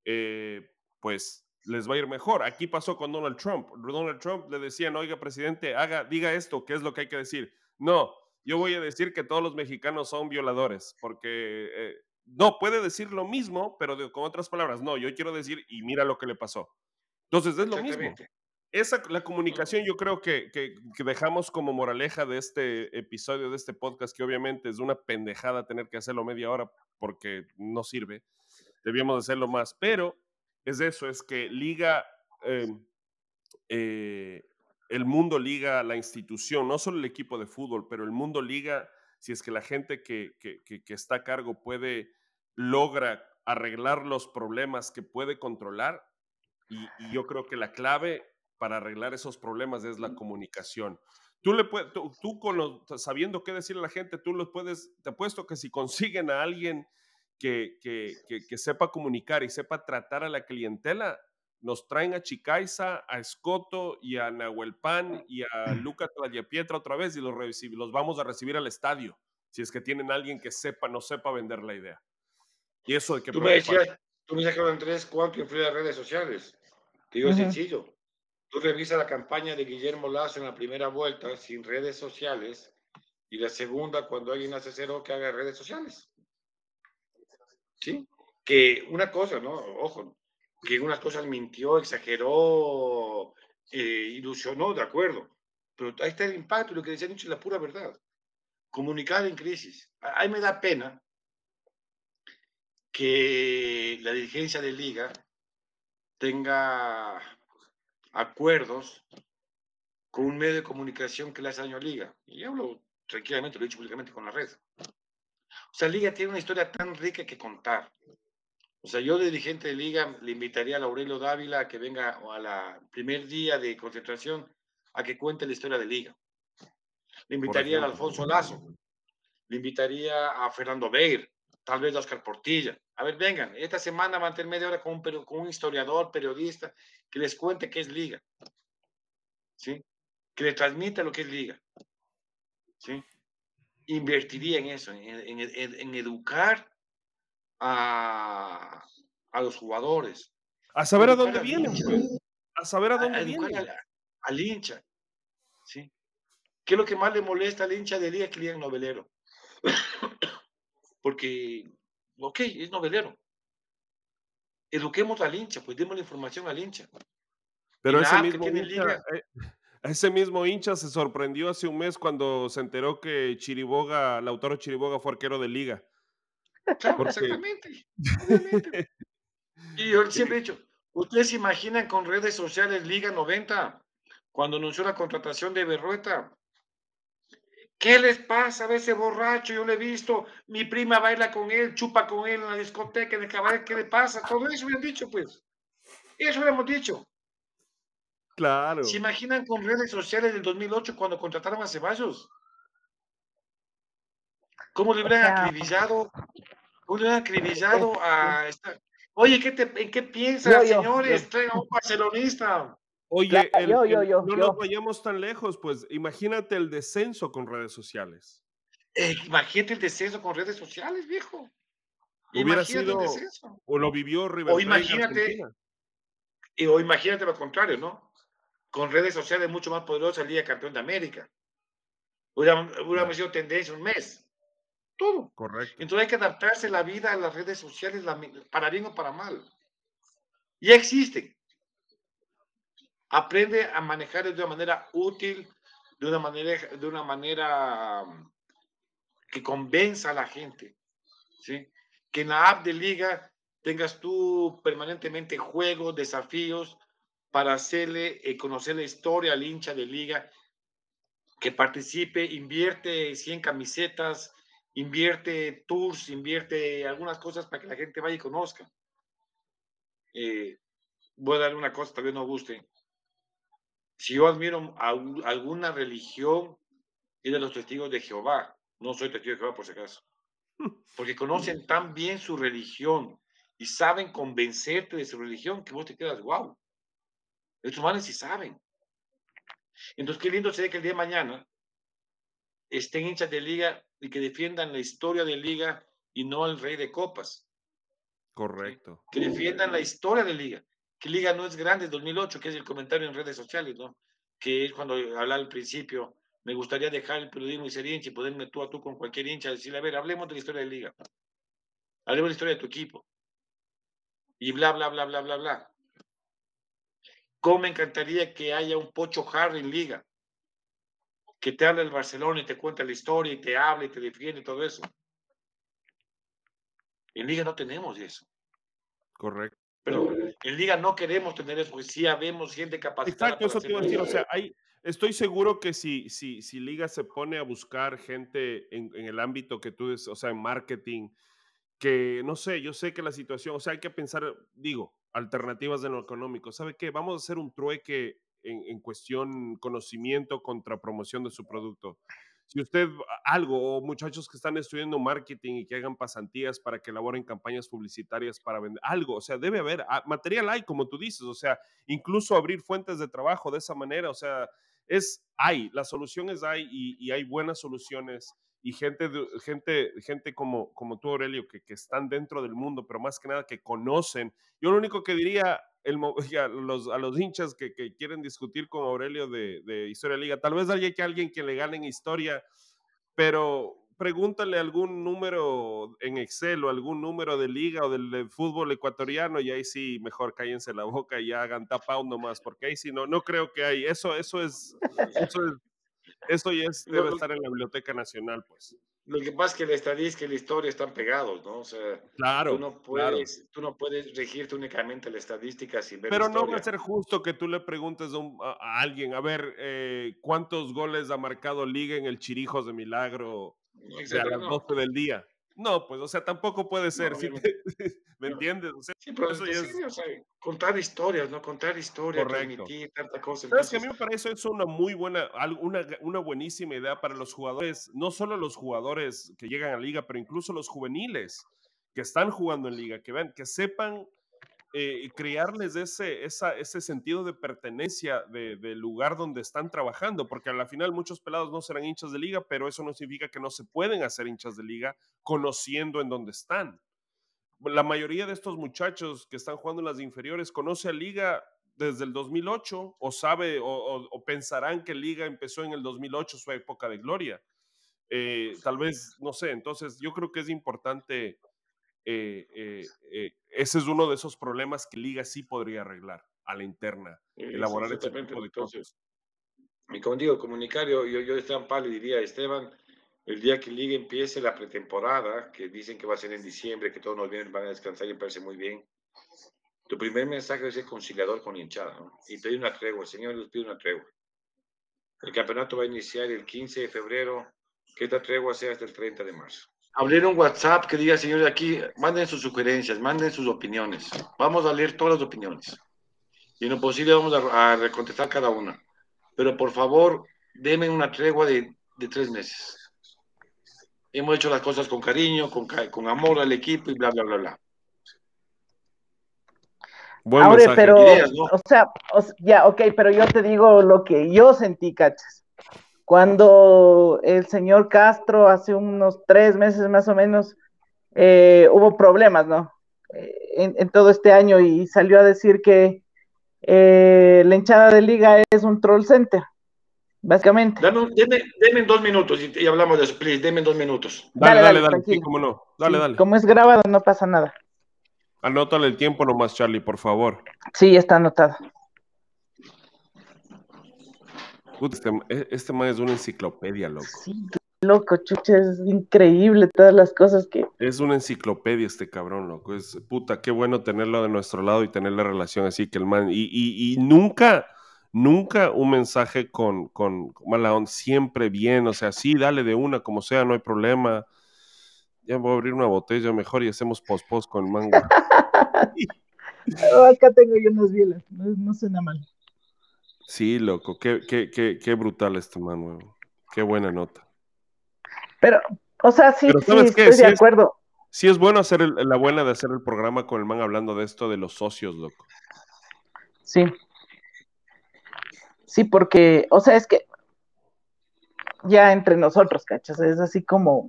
eh, pues les va a ir mejor. Aquí pasó con Donald Trump. Donald Trump le decían, oiga, presidente, haga, diga esto, ¿qué es lo que hay que decir? No, yo voy a decir que todos los mexicanos son violadores, porque eh, no, puede decir lo mismo, pero con otras palabras, no, yo quiero decir, y mira lo que le pasó. Entonces es lo mismo esa, la comunicación yo creo que, que, dejamos como moraleja de este episodio, de este podcast, que obviamente es una pendejada tener que hacerlo media hora porque no sirve. Debíamos hacerlo más, pero es eso, es que Liga em, eh, el mundo liga, la institución, no solo el equipo de fútbol, pero el mundo liga, si es que la gente que, que está a cargo puede, logra arreglar los problemas que puede controlar, y, yo creo que la clave para arreglar esos problemas es la comunicación. Tú, le puedes, tú, con sabiendo qué decirle a la gente, tú los puedes, te apuesto que si consiguen a alguien que, que, que, sepa comunicar y sepa tratar a la clientela, nos traen a Chicaiza, a Escoto y a Nahuelpan y a Lucas Pietra otra vez y los, los vamos a recibir al estadio, si es que tienen alguien que sepa, no sepa vender la idea. Y eso de que... Tú me decías, tú me decías, Andrés, ¿cuánto influye las redes sociales? Te digo sencillo. Tú revisas la campaña de Guillermo Lazo en la primera vuelta sin redes sociales y la segunda cuando alguien hace cero que haga redes sociales. ¿Sí? Que una cosa, ¿no? Ojo, que unas cosas mintió, exageró, eh, ilusionó, de acuerdo. Pero ahí está el impacto, lo que decía Nietzsche la pura verdad. Comunicar en crisis. Ahí me da pena que la dirigencia de liga tenga acuerdos con un medio de comunicación que le hace daño a Liga. Y hablo tranquilamente, lo he dicho públicamente con la red. O sea, Liga tiene una historia tan rica que contar. O sea, yo de dirigente de Liga le invitaría a Aurelio Dávila a que venga a la primer día de concentración a que cuente la historia de Liga. Le invitaría a Alfonso Lazo. Le invitaría a Fernando Beir, tal vez Oscar Portilla. A ver, vengan, esta semana van a tener media hora con un, con un historiador, periodista, que les cuente qué es liga. ¿Sí? Que les transmita lo que es liga. ¿Sí? Invertiría en eso, en, en, educar a, a, los jugadores. A saber a dónde vienen, pues. A saber a dónde a, vienen. Al, hincha. ¿Sí? ¿Qué es lo que más le molesta al hincha de liga que le novelero? Porque Ok, es novelero. Eduquemos al hincha, pues demos la información al hincha. Pero ese mismo, hincha, eh, ese mismo hincha se sorprendió hace un mes cuando se enteró que Chiriboga, Lautaro Chiriboga fue arquero de liga. Claro, exactamente. y yo siempre he dicho, ¿ustedes se imaginan con redes sociales Liga 90 cuando anunció la contratación de Berrueta? ¿Qué les pasa a ese borracho? Yo lo he visto, mi prima baila con él, chupa con él en la discoteca, en el cabaret, ¿qué le pasa? Todo eso han dicho, pues. Eso lo hemos dicho. Claro. ¿Se imaginan con redes sociales del 2008 cuando contrataron a Ceballos? ¿Cómo le hubieran acribillado? ¿Cómo le hubieran acribillado a esta... Oye, ¿qué te, ¿en qué piensas, señores? Traigan un barcelonista. Oye, no nos vayamos tan lejos, pues imagínate el descenso con redes sociales. Eh, imagínate el descenso con redes sociales, viejo. Hubiera sido, o lo vivió River O imagínate, y, o imagínate lo contrario, ¿no? Con redes sociales mucho más poderosas, Liga Campeón de América. Hubiéramos sido tendencia un mes. Todo. Correcto. Entonces hay que adaptarse la vida a las redes sociales, para bien o para mal. Ya existen aprende a manejar de una manera útil, de una manera, de una manera mm, que convenza a la gente, ¿sí? Que en la app de liga tengas tú permanentemente juegos, desafíos para hacerle eh, conocer la historia al hincha de liga, que participe, invierte 100 camisetas, invierte tours, invierte algunas cosas para que la gente vaya y conozca. Eh, voy a dar una cosa, tal vez no guste. Si yo admiro a alguna religión, es de los testigos de Jehová. No soy testigo de Jehová por si acaso. Porque conocen tan bien su religión y saben convencerte de su religión que vos te quedas, wow. Estos manes sí saben. Entonces, qué lindo sería que el día de mañana estén hinchas de liga y que defiendan la historia de liga y no al rey de copas. Correcto. Que defiendan la historia de liga que Liga no es grande 2008, que es el comentario en redes sociales, ¿no? Que es cuando hablaba al principio, me gustaría dejar el periodismo y ser hincha y poderme tú a tú con cualquier hincha, decirle, a ver, hablemos de la historia de Liga. Hablemos de la historia de tu equipo. Y bla, bla, bla, bla, bla, bla. ¿Cómo me encantaría que haya un Pocho Harry en Liga? Que te hable el Barcelona y te cuente la historia y te hable y te defiende y todo eso. En Liga no tenemos eso. Correcto. Pero en Liga no queremos tener eso, porque sí habemos gente capacitada. Exacto, eso te iba a decir. O sea, hay, estoy seguro que si, si, si Liga se pone a buscar gente en, en el ámbito que tú, o sea, en marketing, que no sé, yo sé que la situación, o sea, hay que pensar, digo, alternativas de lo económico. ¿Sabe qué? Vamos a hacer un trueque en, en cuestión conocimiento contra promoción de su producto si usted algo, o muchachos que están estudiando marketing y que hagan pasantías para que elaboren campañas publicitarias para vender algo, o sea, debe haber ah, material hay, como tú dices, o sea, incluso abrir fuentes de trabajo de esa manera, o sea, es hay, las soluciones hay y, hay buenas soluciones y gente, gente, gente como, como tú, Aurelio, que, que están dentro del mundo, pero más que nada que conocen. Yo lo único que diría el, a, los, a los hinchas que, que, quieren discutir con Aurelio de, de Historia Liga. Tal vez haya que alguien que le gane en historia, pero pregúntale algún número en Excel o algún número de liga o del, fútbol ecuatoriano y ahí sí mejor cállense la boca y hagan tap out nomás, porque ahí sí no, no creo que hay. Eso, eso es, eso es, eso ya es, debe estar en la Biblioteca Nacional, pues. Lo que pasa es que la estadística y la historia están pegados, ¿no? O sea, claro, tú, no puedes, tú no puedes regirte únicamente la estadística sin ver Pero no va a ser justo que tú le preguntes a, alguien, a ver, eh, ¿cuántos goles ha marcado Liga en el Chirijos de Milagro a las 12 del día? No, pues, o sea, tampoco puede ser, ¿me entiendes? sí, pero eso es... o sea, contar historias, ¿no? Contar historias, transmitir tanta cosa. Entonces... que a mí me parece eso una muy buena, una, una buenísima idea para los jugadores, no solo los jugadores que llegan a liga, pero incluso los juveniles que están jugando en liga, que vean, que sepan eh, crearles ese, ese sentido de pertenencia del lugar donde están trabajando, porque a la final muchos pelados no serán hinchas de liga, pero eso no significa que no se pueden hacer hinchas de liga conociendo en dónde están. La mayoría de estos muchachos que están jugando en las inferiores conoce a liga desde el 2008 o sabe o, pensarán que liga empezó en el 2008, su época de gloria. Eh, tal vez, no sé, entonces yo creo que es importante eh, eh, eh, ese es uno de esos problemas que Liga sí podría arreglar a la interna, elaborar este tipo de cosas. Y como digo, comunicario, yo, yo Esteban Pali diría, Esteban, el día que Liga empiece la pretemporada, que dicen que va a ser en diciembre, que todos nos vienen, van a descansar y me parece muy bien, tu primer mensaje es ser conciliador con hinchada, ¿no? Y pedir una tregua, el Señor les pide una tregua. El campeonato va a iniciar el 15 de febrero, que esta tregua sea hasta el 30 de marzo abrir un WhatsApp que diga, señores, aquí manden sus sugerencias, manden sus opiniones. Vamos a leer todas las opiniones. Y en lo posible vamos a, a contestar cada una. Pero por favor, denme una tregua de, de, tres meses. Hemos hecho las cosas con cariño, con, con amor al equipo y bla, bla, bla, bla. Ahora, pero, o, sea, ya, ok, pero yo te digo lo que yo sentí, cachas cuando el señor Castro hace unos tres meses más o menos eh, hubo problemas, ¿no? Eh, en, todo este año y salió a decir que eh, la hinchada de liga es un troll center, básicamente. Dame, deme, dos minutos y, hablamos de eso, please, denme dos minutos. Dale, dale, dale, sí, cómo no. Dale, dale. Como es grabado, no pasa nada. Anótale el tiempo nomás, Charlie, por favor. Sí, está anotado. Este, e, este, man es una enciclopedia, loco. Sí, loco, chucha, es increíble todas las cosas que. Es una enciclopedia este cabrón, loco. Es puta, qué bueno tenerlo de nuestro lado y tener la relación así que el man. Y, nunca, nunca un mensaje con, con mala onda, siempre bien, o sea, sí, dale de una, como sea, no hay problema. Ya voy a abrir una botella mejor y hacemos post-post con mango. acá tengo yo unas bielas, no, no suena mal. Sí, loco, qué, qué, qué, qué brutal este man, Qué buena nota. Pero, o sea, sí, sí estoy de acuerdo. sí es bueno hacer la buena de hacer el programa con el man hablando de esto de los socios, loco. Sí. Sí, porque, o sea, es que ya entre nosotros, cachas, es así como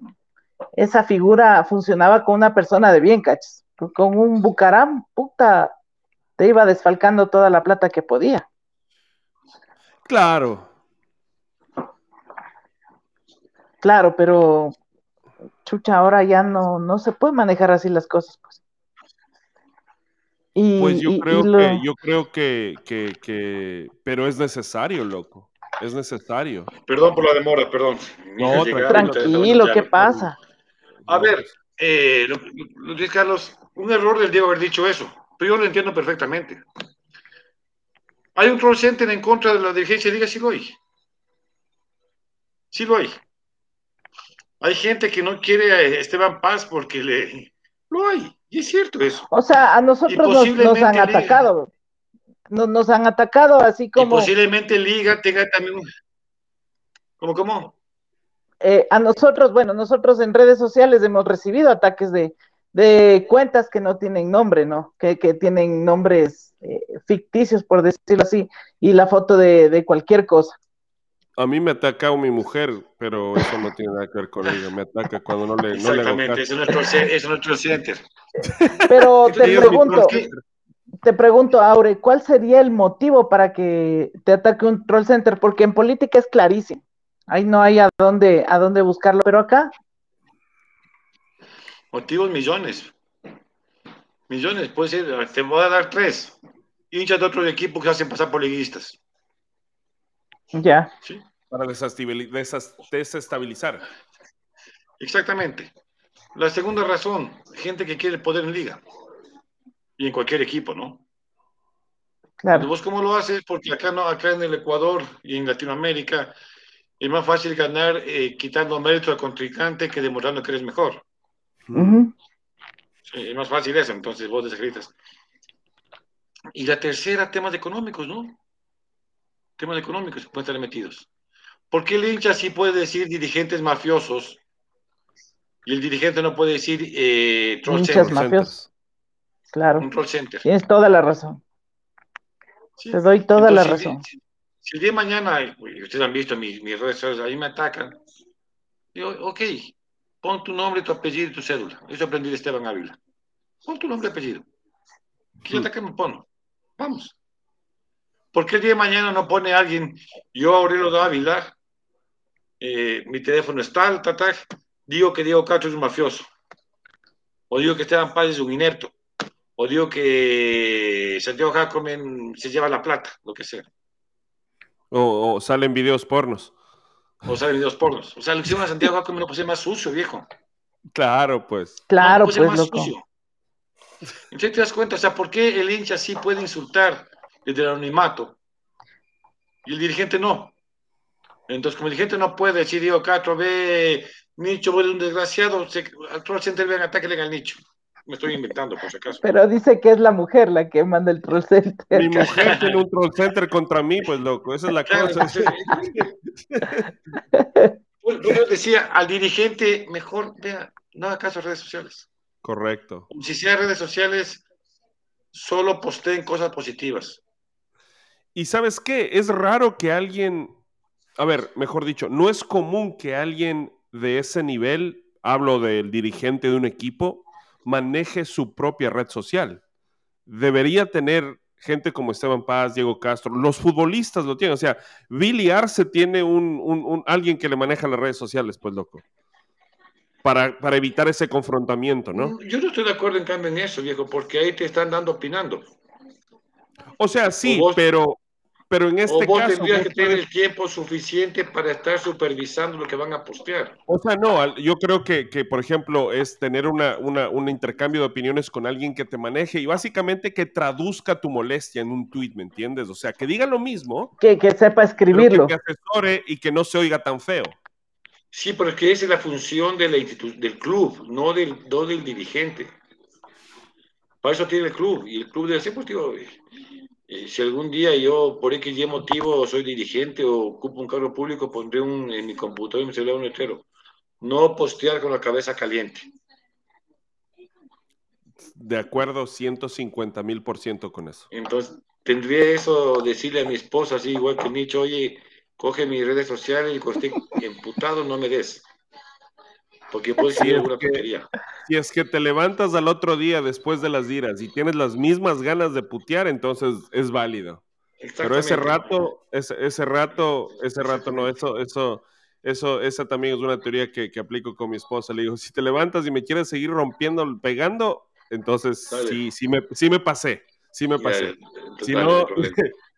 esa figura funcionaba con una persona de bien, cachas. Con un bucaram, puta, te iba desfalcando toda la plata que podía. Claro. Claro, pero chucha, ahora ya no, no se puede manejar así las cosas, pues. pues yo creo que, yo creo que, que, pero es necesario, loco. Es necesario. Perdón por la demora, perdón. No, tranquilo, ¿qué pasa? A ver, eh, Luis Carlos, un error del Diego haber dicho eso. Pero yo lo entiendo perfectamente. ¿Hay un troll center en contra de la dirigencia de Liga? Sí lo hay. Sí lo hay. Hay gente que no quiere a Esteban Paz porque le... Lo hay. Y es cierto eso. O sea, a nosotros nos, nos, han Liga, atacado. Nos, nos, han atacado así como... Y posiblemente Liga tenga también... ¿Cómo, cómo? Eh, a nosotros, bueno, nosotros en redes sociales hemos recibido ataques de, de cuentas que no tienen nombre, ¿no? Que, que tienen nombres eh, ficticios, por decirlo así, y la foto de, de, cualquier cosa. A mí me ataca mi mujer, pero eso no tiene nada que ver con ella. Me ataca cuando no le. Exactamente, no le es, nuestro, es nuestro center. Pero te pregunto, te pregunto, Aure, ¿cuál sería el motivo para que te ataque un troll center? Porque en política es clarísimo. Ahí no hay a dónde, a dónde buscarlo, pero acá. Motivos millones. Millones, puede ser, te voy a dar tres. Hinchas de otro equipo que hacen pasar por liguistas. Ya. ¿Sí? Para desestabilizar. Exactamente. La segunda razón, gente que quiere poder en liga. Y en cualquier equipo, ¿no? Claro. ¿Vos cómo lo haces? Porque acá, no, acá en el Ecuador y en Latinoamérica es más fácil ganar eh, quitando mérito al contrincante que demostrando que eres mejor. Uh -huh. sí, es más fácil eso, entonces vos desacreditas. Y la tercera, temas económicos, ¿no? Temas económicos pueden estar metidos. ¿Por qué el hincha sí puede decir dirigentes mafiosos y el dirigente no puede decir eh, troll Hinchas center? mafiosos. Claro. Un troll center. Tienes toda la razón. Sí. Te doy toda Entonces, la razón. Si, si, el día de mañana, ustedes han visto mis, mis redes sociales, ahí me atacan, digo, ok, pon tu nombre, tu apellido y tu cédula. Eso aprendí de Esteban Ávila. Pon tu nombre y apellido. ¿Qué ataque me pongo? Vamos. ¿Por qué el día de mañana no pone alguien, yo Aurelio Dávila, eh, mi teléfono es tal, tal, tal, digo que Diego Castro es un mafioso, o digo que Esteban Paz es un inepto, o digo que Santiago Jacome se lleva la plata, lo que sea. O, o salen videos pornos. O salen videos pornos. O sea, lo que hicieron a Santiago Jacome lo puse más sucio, viejo. Claro, pues. Claro, no, pues, más loco. sucio. Entonces te das cuenta, o sea, ¿por qué el hincha sí puede insultar desde el anonimato y el dirigente no? Entonces, como el dirigente no puede decir, Diego Castro, ve, Nicho, vuelve un desgraciado, se, al troll center ven, atáquenle al Nicho. Me estoy inventando, por si acaso. Pero dice que es la mujer la que manda el troll center. Mi mujer tiene un troll center contra mí, pues loco, esa es la Claro, cosa. yo decía al dirigente, mejor vea, no haga caso a redes sociales. Correcto. Si sea redes sociales, solo posteen cosas positivas. Y sabes qué, es raro que alguien, a ver, mejor dicho, no es común que alguien de ese nivel, hablo del dirigente de un equipo, maneje su propia red social. Debería tener gente como Esteban Paz, Diego Castro, los futbolistas lo tienen, o sea, Billy Arce tiene un, un, un alguien que le maneja las redes sociales, pues loco. Para, para, evitar ese confrontamiento, ¿no? Yo no estoy de acuerdo en cambio en eso, viejo, porque ahí te están dando opinando. O sea, sí, o vos, pero, pero en este o vos caso. tendrías que tener el tiempo suficiente para estar supervisando lo que van a postear. O sea, no, yo creo que, que por ejemplo, es tener una, una, un intercambio de opiniones con alguien que te maneje y básicamente que traduzca tu molestia en un tweet, ¿me entiendes? O sea, que diga lo mismo. Que, que sepa escribirlo. Que, que asesore y que no se oiga tan feo. Sí, pero es que esa es la función de la del club, no del, no del dirigente. Para eso tiene el club. Y el club debe ser, pues, tío, eh, si algún día yo, por X y motivo, soy dirigente o ocupo un cargo público, pondré un, en mi computador y me celular un letrero. No postear con la cabeza caliente. De acuerdo, 150 mil por ciento con eso. Entonces, tendría eso decirle a mi esposa, así igual que Nicho, oye, coge mis redes sociales y cuando esté emputado no me des. Porque puedo decir si alguna tontería. Si es que te levantas al otro día después de las iras y tienes las mismas ganas de putear, entonces es válido. Pero ese rato, ese, ese rato, ese rato no, eso, eso, eso, esa también es una teoría que, que, aplico con mi esposa. Le digo, si te levantas y me quieres seguir rompiendo, pegando, entonces sí, sí me, sí me pasé, sí me pasé. Si no,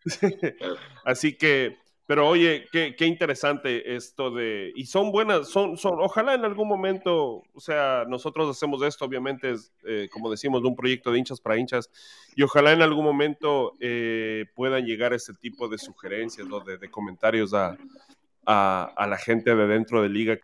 así que, Pero oye, qué, qué, interesante esto de... Y son buenas, son, son, ojalá en algún momento, o sea, nosotros hacemos esto, obviamente, es, eh, como decimos, un proyecto de hinchas para hinchas, y ojalá en algún momento eh, puedan llegar ese tipo de sugerencias o de, de comentarios a, a, a, la gente de dentro de liga.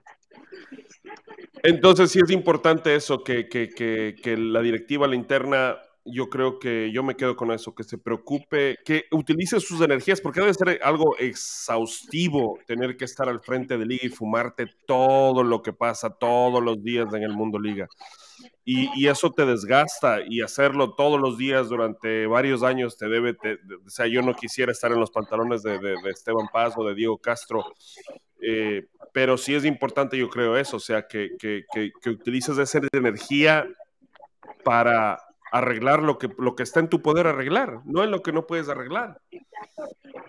Entonces sí es importante eso, que, que, que, que la directiva, la interna, yo creo que yo me quedo con eso, que se preocupe, que utilice sus energías, porque debe ser algo exhaustivo tener que estar al frente de liga y fumarte todo lo que pasa todos los días en el mundo liga. Y, y eso te desgasta y hacerlo todos los días durante varios años te debe, te, o sea, yo no quisiera estar en los pantalones de, de, de Esteban Paz o de Diego Castro, eh, pero sí es importante, yo creo eso, o sea, que, que, que, que utilices esa energía para arreglar lo que, lo que está en tu poder arreglar, no en lo que no puedes arreglar.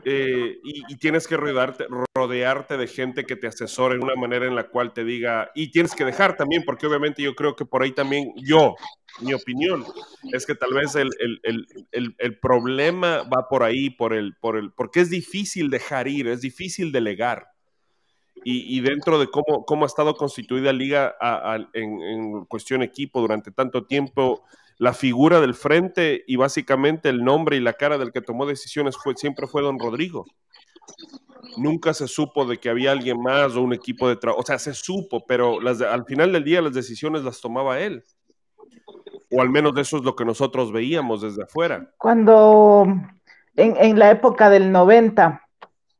Eh, y, y, tienes que rodearte, rodearte de gente que te asesore en una manera en la cual te diga, y tienes que dejar también, porque obviamente yo creo que por ahí también yo, mi opinión, es que tal vez el, el, el, el problema va por ahí, por el, por el, porque es difícil dejar ir, es difícil delegar. Y, y, dentro de cómo, cómo ha estado constituida Liga a, a, en, en, cuestión equipo durante tanto tiempo, la figura del frente y básicamente el nombre y la cara del que tomó decisiones fue, siempre fue don Rodrigo. Nunca se supo de que había alguien más o un equipo de trabajo. O sea, se supo, pero las, al final del día las decisiones las tomaba él. O al menos eso es lo que nosotros veíamos desde afuera. Cuando en, en la época del 90,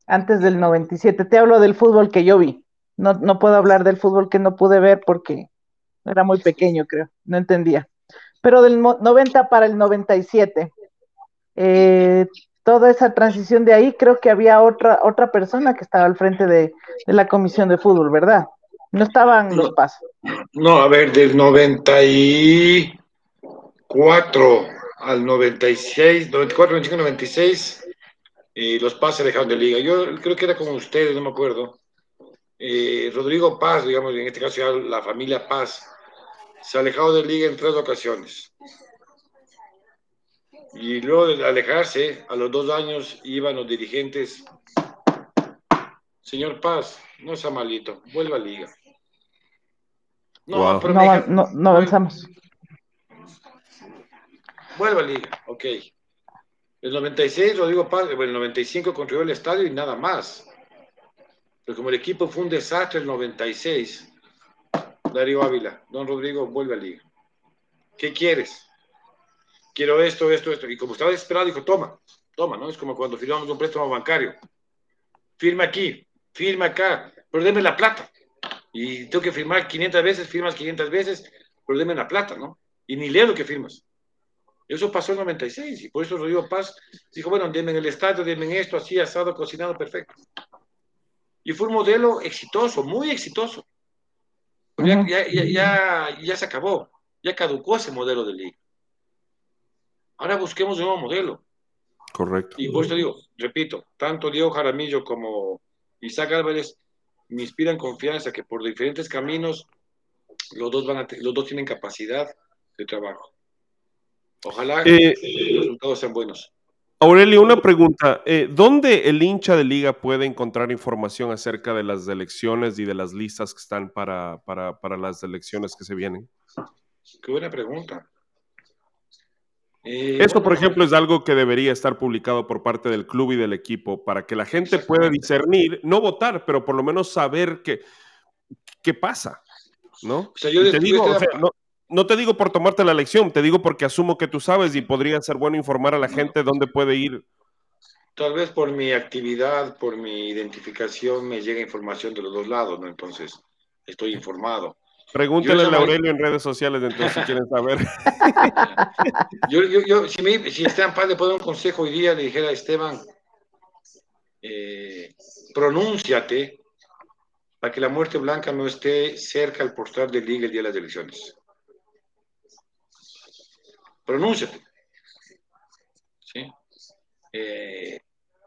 antes del 97, te hablo del fútbol que yo vi. No, no puedo hablar del fútbol que no pude ver porque era muy pequeño, creo. No entendía pero del 90 para el 97. Eh, toda esa transición de ahí, creo que había otra, otra persona que estaba al frente de, de la comisión de fútbol, ¿verdad? No estaban no, los pasos. No, a ver, del 94 al 96, 94, 95, 96, eh, los pases dejaron de liga. Yo creo que era como ustedes, no me acuerdo. Eh, Rodrigo Paz, digamos, en este caso ya la familia Paz, se ha alejado de liga en tres ocasiones. Y luego de alejarse, a los dos años iban los dirigentes. Señor Paz, no sea malito, vuelva a liga. No, wow. pero no, no, no, avanzamos. Vuelva a liga, ok. El 96, Rodrigo Paz, el 95 construyó el estadio y nada más. Pero como el equipo fue un desastre el 96, Darío Ávila, don Rodrigo, vuelve a liga. ¿Qué quieres? Quiero esto, esto, esto. Y como estaba desesperado, dijo, toma, toma, ¿no? Es como cuando firmamos un préstamo bancario. Firma aquí, firma acá, pero deme la plata. Y tengo que firmar 500 veces, firmas 500 veces, pero deme la plata, ¿no? Y ni leo lo que firmas. Eso pasó en 96 y por eso Rodrigo Paz dijo, bueno, denme en el estadio, denme en esto, así, asado, cocinado, perfecto. Y fue un modelo exitoso, muy exitoso. Ya, ya, ya, ya, se acabó, ya caducó ese modelo de liga. Ahora busquemos un nuevo modelo. Correcto. Y por eso digo, repito, tanto Diego Jaramillo como Isaac Álvarez me inspiran confianza que por diferentes caminos los dos, van a los dos tienen capacidad de trabajo. Ojalá eh, los resultados sean buenos. Aurelio, una pregunta. Eh, ¿Dónde el hincha de liga puede encontrar información acerca de las elecciones y de las listas que están para, para, para las elecciones que se vienen? Qué buena pregunta. Eh, Esto, por ejemplo, es algo que debería estar publicado por parte del club y del equipo para que la gente pueda discernir, no votar, pero por lo menos saber qué, qué pasa, ¿no? O sea, yo te digo, o sea, no, no te digo por tomarte la lección, te digo porque asumo que tú sabes y podría ser bueno informar a la gente dónde puede ir. Tal vez por mi actividad, por mi identificación, me llega información de los dos lados, ¿no? Entonces, estoy informado. Pregúntale a Aurelio en redes sociales, entonces, si quieren saber. yo, yo, yo, si, me, si Esteban Paz le puede dar un consejo hoy día, le dijera a Esteban, eh, pronúnciate para que la muerte blanca no esté cerca al postar de liga el día de las elecciones pronúnciate. ¿Sí? Eh,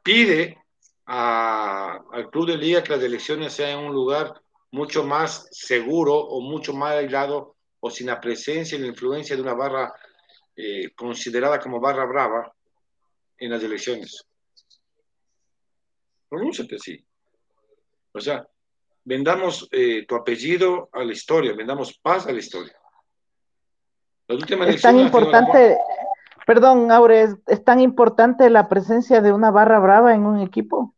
pide a, al club de liga que las elecciones sean en un lugar mucho más seguro o mucho más aislado o sin la presencia y la influencia de una barra eh, considerada como barra brava en las elecciones. Pronúnciate así. O sea, vendamos eh, tu apellido a la historia, vendamos paz a la historia. Es tan importante, perdón, Aure, es, tan importante la presencia de una barra brava en un equipo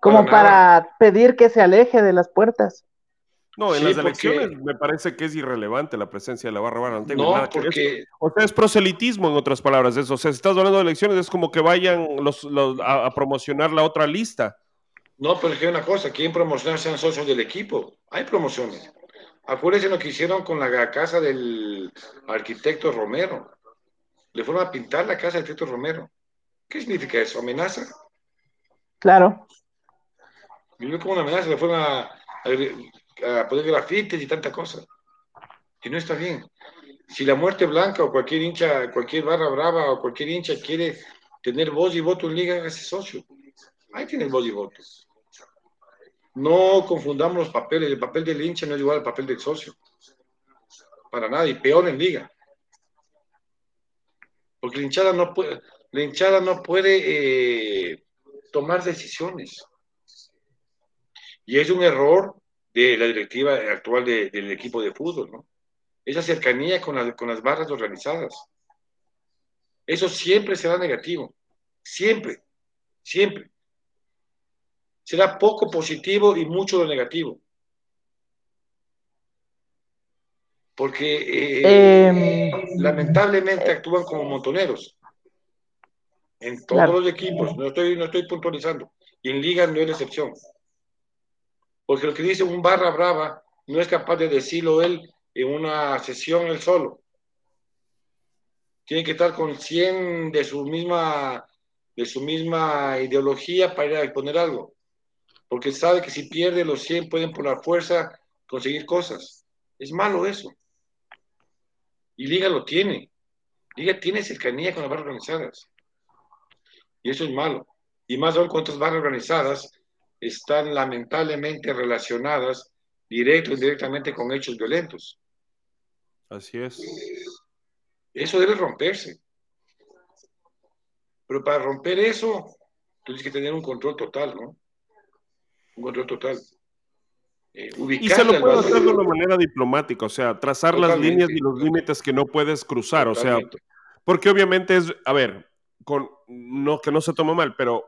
como para, pedir que se aleje de las puertas. No, en las elecciones me parece que es irrelevante la presencia de la barra brava. No, porque... O sea, es proselitismo, en otras palabras. Eso. O sea, si estás hablando de elecciones, es como que vayan los, a, promocionar la otra lista. No, pero es que hay una cosa, quieren promocionar sean socios del equipo. Hay promociones. Acuérdense lo que hicieron con la casa del arquitecto Romero. Le fueron a pintar la casa del arquitecto Romero. ¿Qué significa eso? ¿Amenaza? Claro. Vive como una amenaza, le fueron a, a, poner grafites y tanta cosa. Y no está bien. Si la muerte blanca o cualquier hincha, cualquier barra brava o cualquier hincha quiere tener voz y voto en liga, hágase socio. Ahí tiene voz y voto. No confundamos los papeles. El papel del hincha no es igual al papel del socio. Para nada. Y peor en liga. Porque la hinchada no puede, hinchada no puede eh, tomar decisiones. Y es un error de la directiva actual del equipo de fútbol, ¿no? Esa cercanía con, con las barras organizadas. Eso siempre será negativo. Siempre. Siempre será poco positivo y mucho lo negativo. Porque eh, em. lamentablemente actúan como montoneros. En todos los equipos, no estoy, no estoy puntualizando. Y en Liga no es la excepción. Porque lo que dice un barra brava no es capaz de decirlo él en una sesión él solo. Tiene que estar con 100 de su misma, de su misma ideología para ir a exponer algo porque sabe que si pierde los 100 pueden por la fuerza conseguir cosas. Es malo eso. Y Liga lo tiene. Liga tiene cercanía con las barras organizadas. Y eso es malo. Y más aún cuántas barras organizadas están lamentablemente relacionadas directo o indirectamente con hechos violentos. Así es. Eso debe romperse. Pero para romper eso, tienes que tener un control total, ¿no? Un control total. Eh, y se lo puede hacer de una manera diplomática, o sea, trazar las líneas y los límites que no puedes cruzar, o sea, porque obviamente es, a ver, con, no que no se tome mal, pero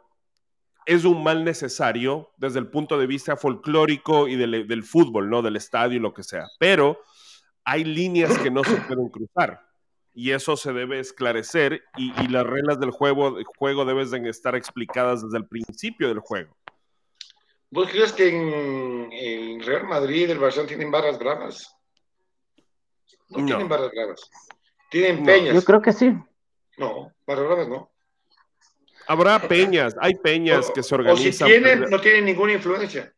es un mal necesario desde el punto de vista folclórico y del, del fútbol, ¿no? Del estadio y lo que sea, pero hay líneas que no se pueden cruzar y eso se debe esclarecer y, y las reglas del juego, juego deben estar explicadas desde el principio del juego. ¿Vos crees que en, Real Madrid el Barcelona tienen barras bravas? No, tienen barras bravas. Tienen peñas. yo creo que sí. No, barras bravas no. Habrá peñas, hay peñas que se organizan. O si tienen, no tienen ninguna influencia.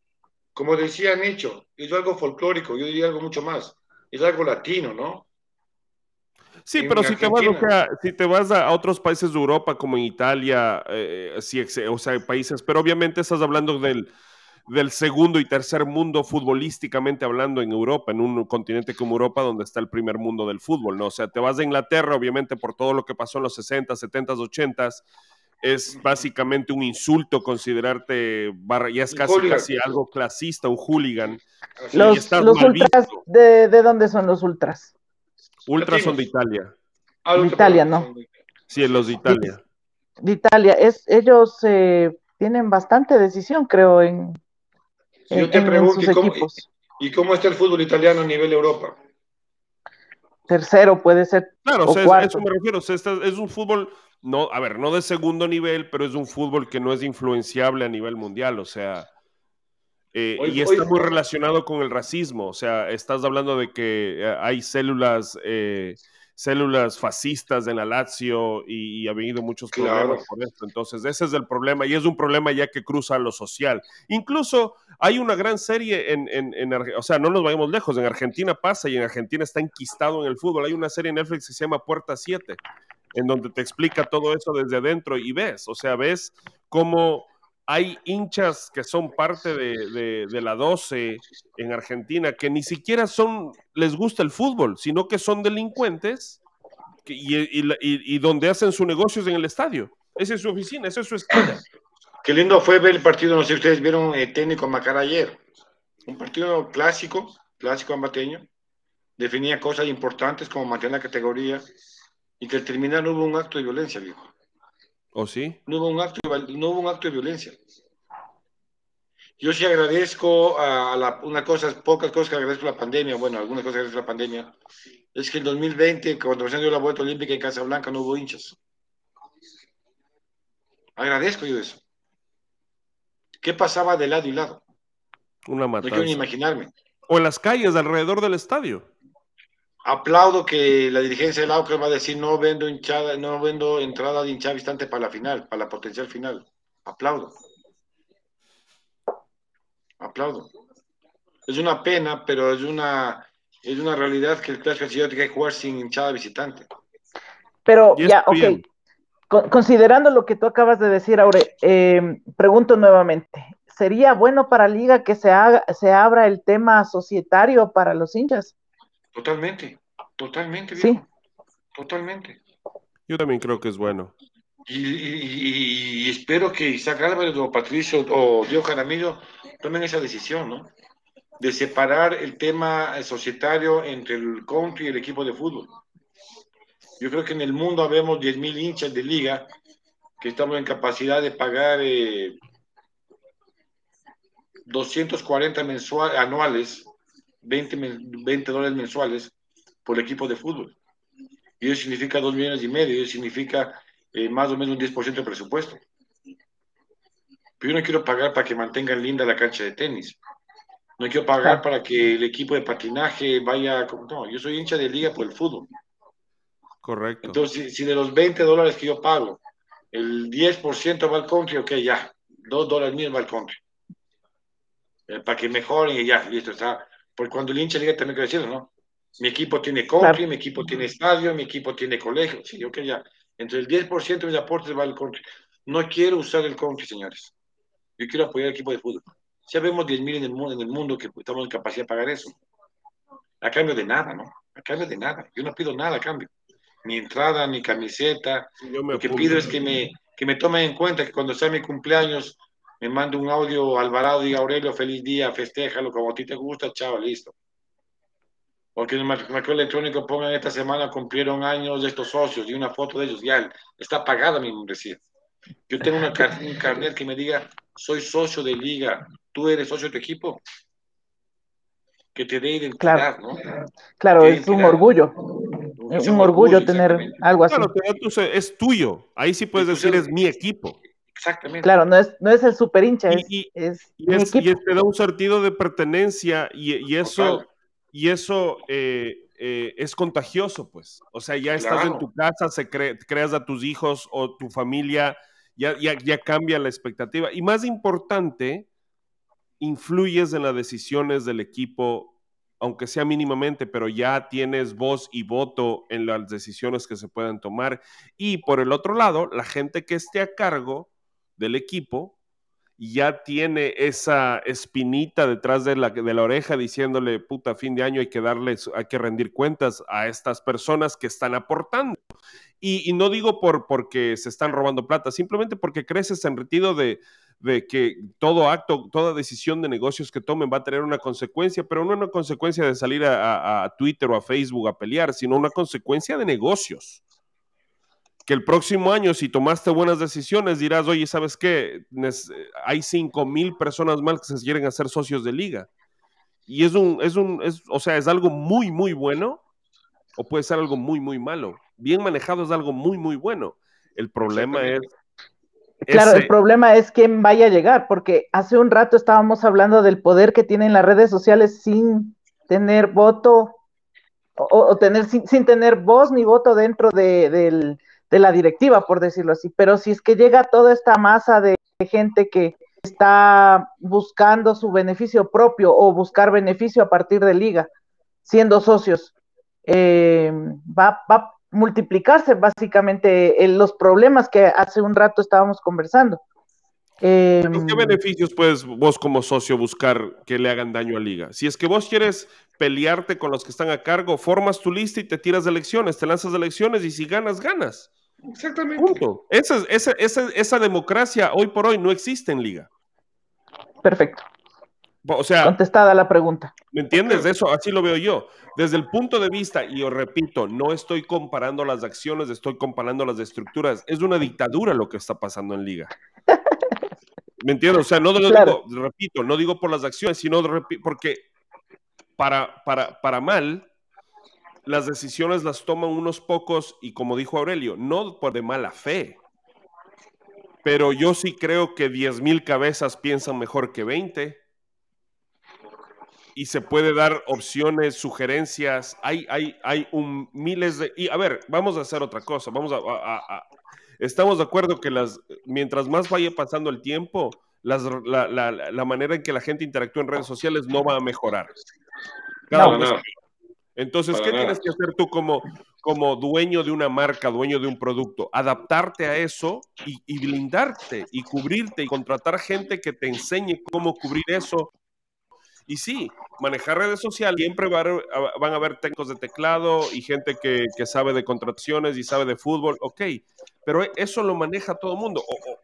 Como decía Nicho, es algo folclórico, yo diría algo mucho más. Es algo latino, ¿no? Sí, pero si te, vas, si te vas a, otros países de Europa, como en Italia, eh, sí, o sea, países, pero obviamente estás hablando del, del segundo y tercer mundo futbolísticamente hablando en Europa, en un continente como Europa donde está el primer mundo del fútbol, ¿no? O sea, te vas a Inglaterra, obviamente por todo lo que pasó en los 60, 70, 80, es básicamente un insulto considerarte, barra, ya es casi, casi algo clasista, un hooligan. Los, ultras, de, ¿de, dónde son los ultras? Ultras son de Italia. Ah, de Italia, ¿no? Sí, los de Italia. De, Italia, es, ellos eh, tienen bastante decisión, creo, en, yo te pregunto, ¿y cómo, está el fútbol italiano a nivel Europa? Tercero puede ser. Claro, o sea, eso me refiero. es un fútbol, no, a ver, no de segundo nivel, pero es un fútbol que no es influenciable a nivel mundial. O sea, eh, y está muy relacionado con el racismo. O sea, estás hablando de que eh, hay células eh, células fascistas en la Lazio y, ha habido muchos problemas por esto. Entonces, ese es el problema y es un problema ya que cruza lo social. Incluso hay una gran serie en, en, o sea, no nos vayamos lejos, en Argentina pasa y en Argentina está enquistado en el fútbol. Hay una serie en Netflix que se llama Puerta 7, en donde te explica todo eso desde adentro y ves, o sea, ves cómo hay hinchas que son parte de, la 12 en Argentina que ni siquiera son, les gusta el fútbol, sino que son delincuentes y, donde hacen sus negocios en el estadio. Esa es su oficina, esa es su esquina. Qué lindo fue ver el partido, no sé si ustedes vieron el técnico Macara ayer. Un partido clásico, clásico ambateño. Definía cosas importantes como mantener la categoría y que al terminar hubo un acto de violencia, viejo. ¿O sí? No hubo un acto de, no hubo un acto de violencia. Yo sí agradezco a la, una cosa, pocas cosas que agradezco a la pandemia, bueno, algunas cosas que agradezco a la pandemia, es que en 2020, cuando se dio la vuelta olímpica en Casablanca, no hubo hinchas. Agradezco yo eso. ¿Qué pasaba de lado y lado? Una matanza. No quiero ni imaginarme. O en las calles alrededor del estadio. Aplaudo que la dirigencia del AUCA va a decir no vendo hinchada, no vendo entrada de hinchada distante para la final, para la potencial final. Aplaudo. Aplaudo. Es una pena, pero es una, es una realidad que el clásico tiene que jugar sin hinchada visitante. Pero ya, ok. considerando lo que tú acabas de decir, Aure, eh, pregunto nuevamente, ¿sería bueno para Liga que se, haga, se abra el tema societario para los hinchas? Totalmente, totalmente, viejo. Sí. Totalmente. Yo también creo que es bueno. Y, y, y espero que Isaac Álvarez o Patricio o Diego Jaramillo tomen esa decisión, ¿no? De separar el tema societario entre el country y el equipo de fútbol. Yo creo que en el mundo habemos 10.000 hinchas de liga que estamos en capacidad de pagar eh, 240 mensual, anuales 20, 20 dólares mensuales por equipo de fútbol. Y eso significa 2 millones y medio, y eso significa eh, más o menos un 10% de presupuesto. Pero yo no quiero pagar para que mantengan linda la cancha de tenis. No quiero pagar para que el equipo de patinaje vaya. No, yo soy hincha de liga por el fútbol. Correcto. Entonces, si de los 20 dólares que yo pago, el 10% va al country, ok, ya. 2 dólares míos va al country. Eh, para que mejoren y ya, listo, está porque cuando el hincha liga también que decirlo, ¿no? Mi equipo tiene country, mi equipo tiene estadio, mi equipo tiene colegio. Sí, ok, ya. Entre el 10% de mis aportes va al country. No quiero usar el country, señores. Yo quiero apoyar al equipo de fútbol. Ya vemos 10.000 en el, mundo, en el mundo que estamos en capacidad de pagar eso. A cambio de nada, ¿no? A cambio de nada. Yo no pido nada a cambio. Ni entrada, ni camiseta. Lo que pido es que me, que me tomen en cuenta que cuando sea mi cumpleaños me manda un audio Alvarado y Aurelio, feliz día, festéjalo como a ti te gusta, chao, listo. Porque en el mercado electrónico pongan esta semana cumplieron años de estos socios y una foto de ellos, ya está pagada mi membresía. Yo tengo una, un carnet que me diga, soy socio de liga, tú eres socio de tu equipo. Que te dé identidad, claro. ¿no? Claro, es un orgullo. Es un, orgullo, tener algo así. Claro, es tuyo. Ahí sí puedes decir, es mi equipo. Exactamente. Claro, no es, no es el super hincha, es, y, es, y, es, y te da un sentido de pertenencia y, y eso, y eso eh, eh, es contagioso, pues. O sea, ya estás Claro. en tu casa, se cre- creas a tus hijos o tu familia, ya, ya, ya cambia la expectativa. Y más importante, influyes en las decisiones del equipo, aunque sea mínimamente, pero ya tienes voz y voto en las decisiones que se puedan tomar. Y por el otro lado, la gente que esté a cargo del equipo ya tiene esa espinita detrás de la, de la oreja diciéndole, puta, fin de año hay que darles, hay que rendir cuentas a estas personas que están aportando. Y, no digo por, porque se están robando plata, simplemente porque crees ese sentido de, de que todo acto, toda decisión de negocios que tomen va a tener una consecuencia, pero no una consecuencia de salir a Twitter o a Facebook a pelear, sino una consecuencia de negocios que el próximo año, si tomaste buenas decisiones, dirás, oye, ¿sabes qué? Hay 5 mil personas más que se quieren hacer socios de liga. Y es un, es un, es, o sea, es algo muy, muy bueno, o puede ser algo muy, muy malo. Bien manejado es algo muy, muy bueno. El problema es... Claro, ese- el problema es quién vaya a llegar, porque hace un rato estábamos hablando del poder que tienen las redes sociales sin tener voto o, o tener sin, sin tener voz ni voto dentro de, del- de la directiva, por decirlo así. Pero si es que llega toda esta masa de gente que está buscando su beneficio propio o buscar beneficio a partir de liga, siendo socios, eh, va, va a multiplicarse básicamente los problemas que hace un rato estábamos conversando. Eh, ¿Pero ¿Qué beneficios puedes vos como socio buscar que le hagan daño a liga? Si es que vos quieres pelearte con los que están a cargo, formas tu lista y te tiras de elecciones, te lanzas de elecciones y si ganas, ganas. Exactamente. Punto. Esa, esa, esa, esa democracia hoy por hoy no existe en liga. Perfecto. O sea, contestada la pregunta. ¿Me entiendes? Eso así lo veo yo. Desde el punto de vista, y os repito, no estoy comparando las acciones, estoy comparando las estructuras. Es una dictadura lo que está pasando en liga. ¿Me entiendes? O sea, no lo digo, repito, no digo por las acciones, sino porque para, para, para mal, las decisiones las toman unos pocos y como dijo Aurelio, no por de mala fe. Pero yo sí creo que 10.000 cabezas piensan mejor que 20 y se puede dar opciones, sugerencias. Hay, hay, hay un miles de... Y a ver, vamos a hacer otra cosa. Vamos a, estamos de acuerdo que las, mientras más vaya pasando el tiempo, las, la, la, la, manera en que la gente interactúa en redes sociales no va a mejorar. Entonces, ¿qué tienes que hacer tú como, como dueño de una marca, dueño de un producto? Adaptarte a eso y, y blindarte y cubrirte y contratar gente que te enseñe cómo cubrir eso y sí, manejar redes sociales, siempre van a haber técnicos de teclado y gente que, sabe de contrataciones y sabe de fútbol, ok, pero eso lo maneja todo el mundo. O,